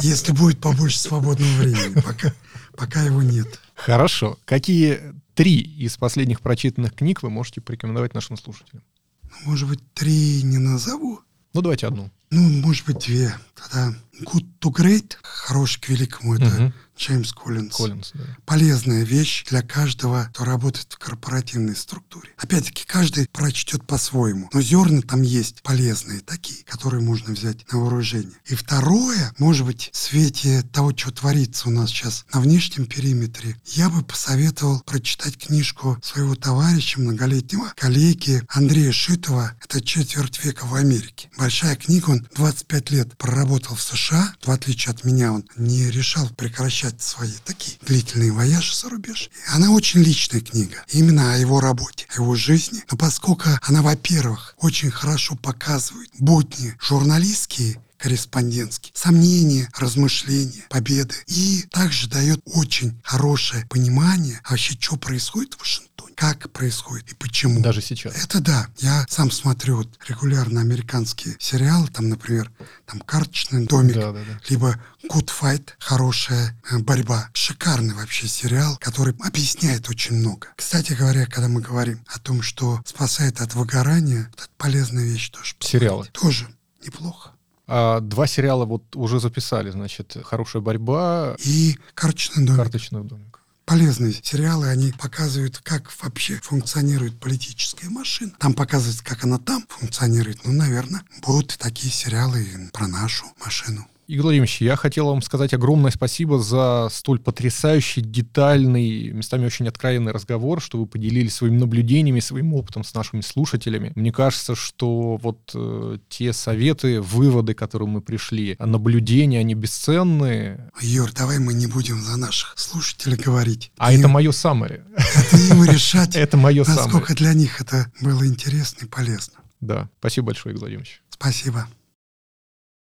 Если будет побольше свободного времени. Пока, пока его нет. Хорошо. Какие три из последних прочитанных книг вы можете порекомендовать нашим слушателям? Ну, может быть, три не назову. Ну, давайте одну. Ну, может быть, две. Тогда Good to Great, хороший к великому, это угу. Джеймс Коллинз. Коллинз да. Полезная вещь для каждого, кто работает в корпоративной структуре. Опять-таки, каждый прочтет по-своему. Но зерна там есть полезные, такие, которые можно взять на вооружение. И второе, может быть, в свете того, что творится у нас сейчас на внешнем периметре, я бы посоветовал прочитать книжку своего товарища, многолетнего коллеги Андрея Шитова. Это «Четверть века в Америке». Большая книга, он 25 лет проработал в США. В отличие от меня, он не решал прекращать совершать свои такие длительные вояжи за рубеж. И она очень личная книга, именно о его работе, о его жизни. Но поскольку она, во-первых, очень хорошо показывает будни журналистские, корреспондентские, сомнения, размышления, победы. И также дает очень хорошее понимание вообще, что происходит в Вашингтоне как происходит и почему. Даже сейчас. Это да. Я сам смотрю вот регулярно американские сериалы, там, например, там «Карточный домик», да, да, да. либо «Good Fight», «Хорошая э, борьба». Шикарный вообще сериал, который объясняет очень много. Кстати говоря, когда мы говорим о том, что спасает от выгорания, это полезная вещь тоже. Сериалы. Тоже неплохо. А два сериала вот уже записали, значит, «Хорошая борьба» и «Карточный домик». «Карточный домик» полезные сериалы, они показывают, как вообще функционирует политическая машина. Там показывается, как она там функционирует. Ну, наверное, будут и такие сериалы про нашу машину. Игорь Владимирович, я хотел вам сказать огромное спасибо за столь потрясающий, детальный, местами очень откровенный разговор, что вы поделились своими наблюдениями, своим опытом с нашими слушателями. Мне кажется, что вот э, те советы, выводы, к которым мы пришли, наблюдения, они бесценные. Юр, давай мы не будем за наших слушателей говорить. А им... это мое саммари. Это им решать, [laughs] это мое насколько для них это было интересно и полезно. Да, спасибо большое, Игорь Владимирович. Спасибо.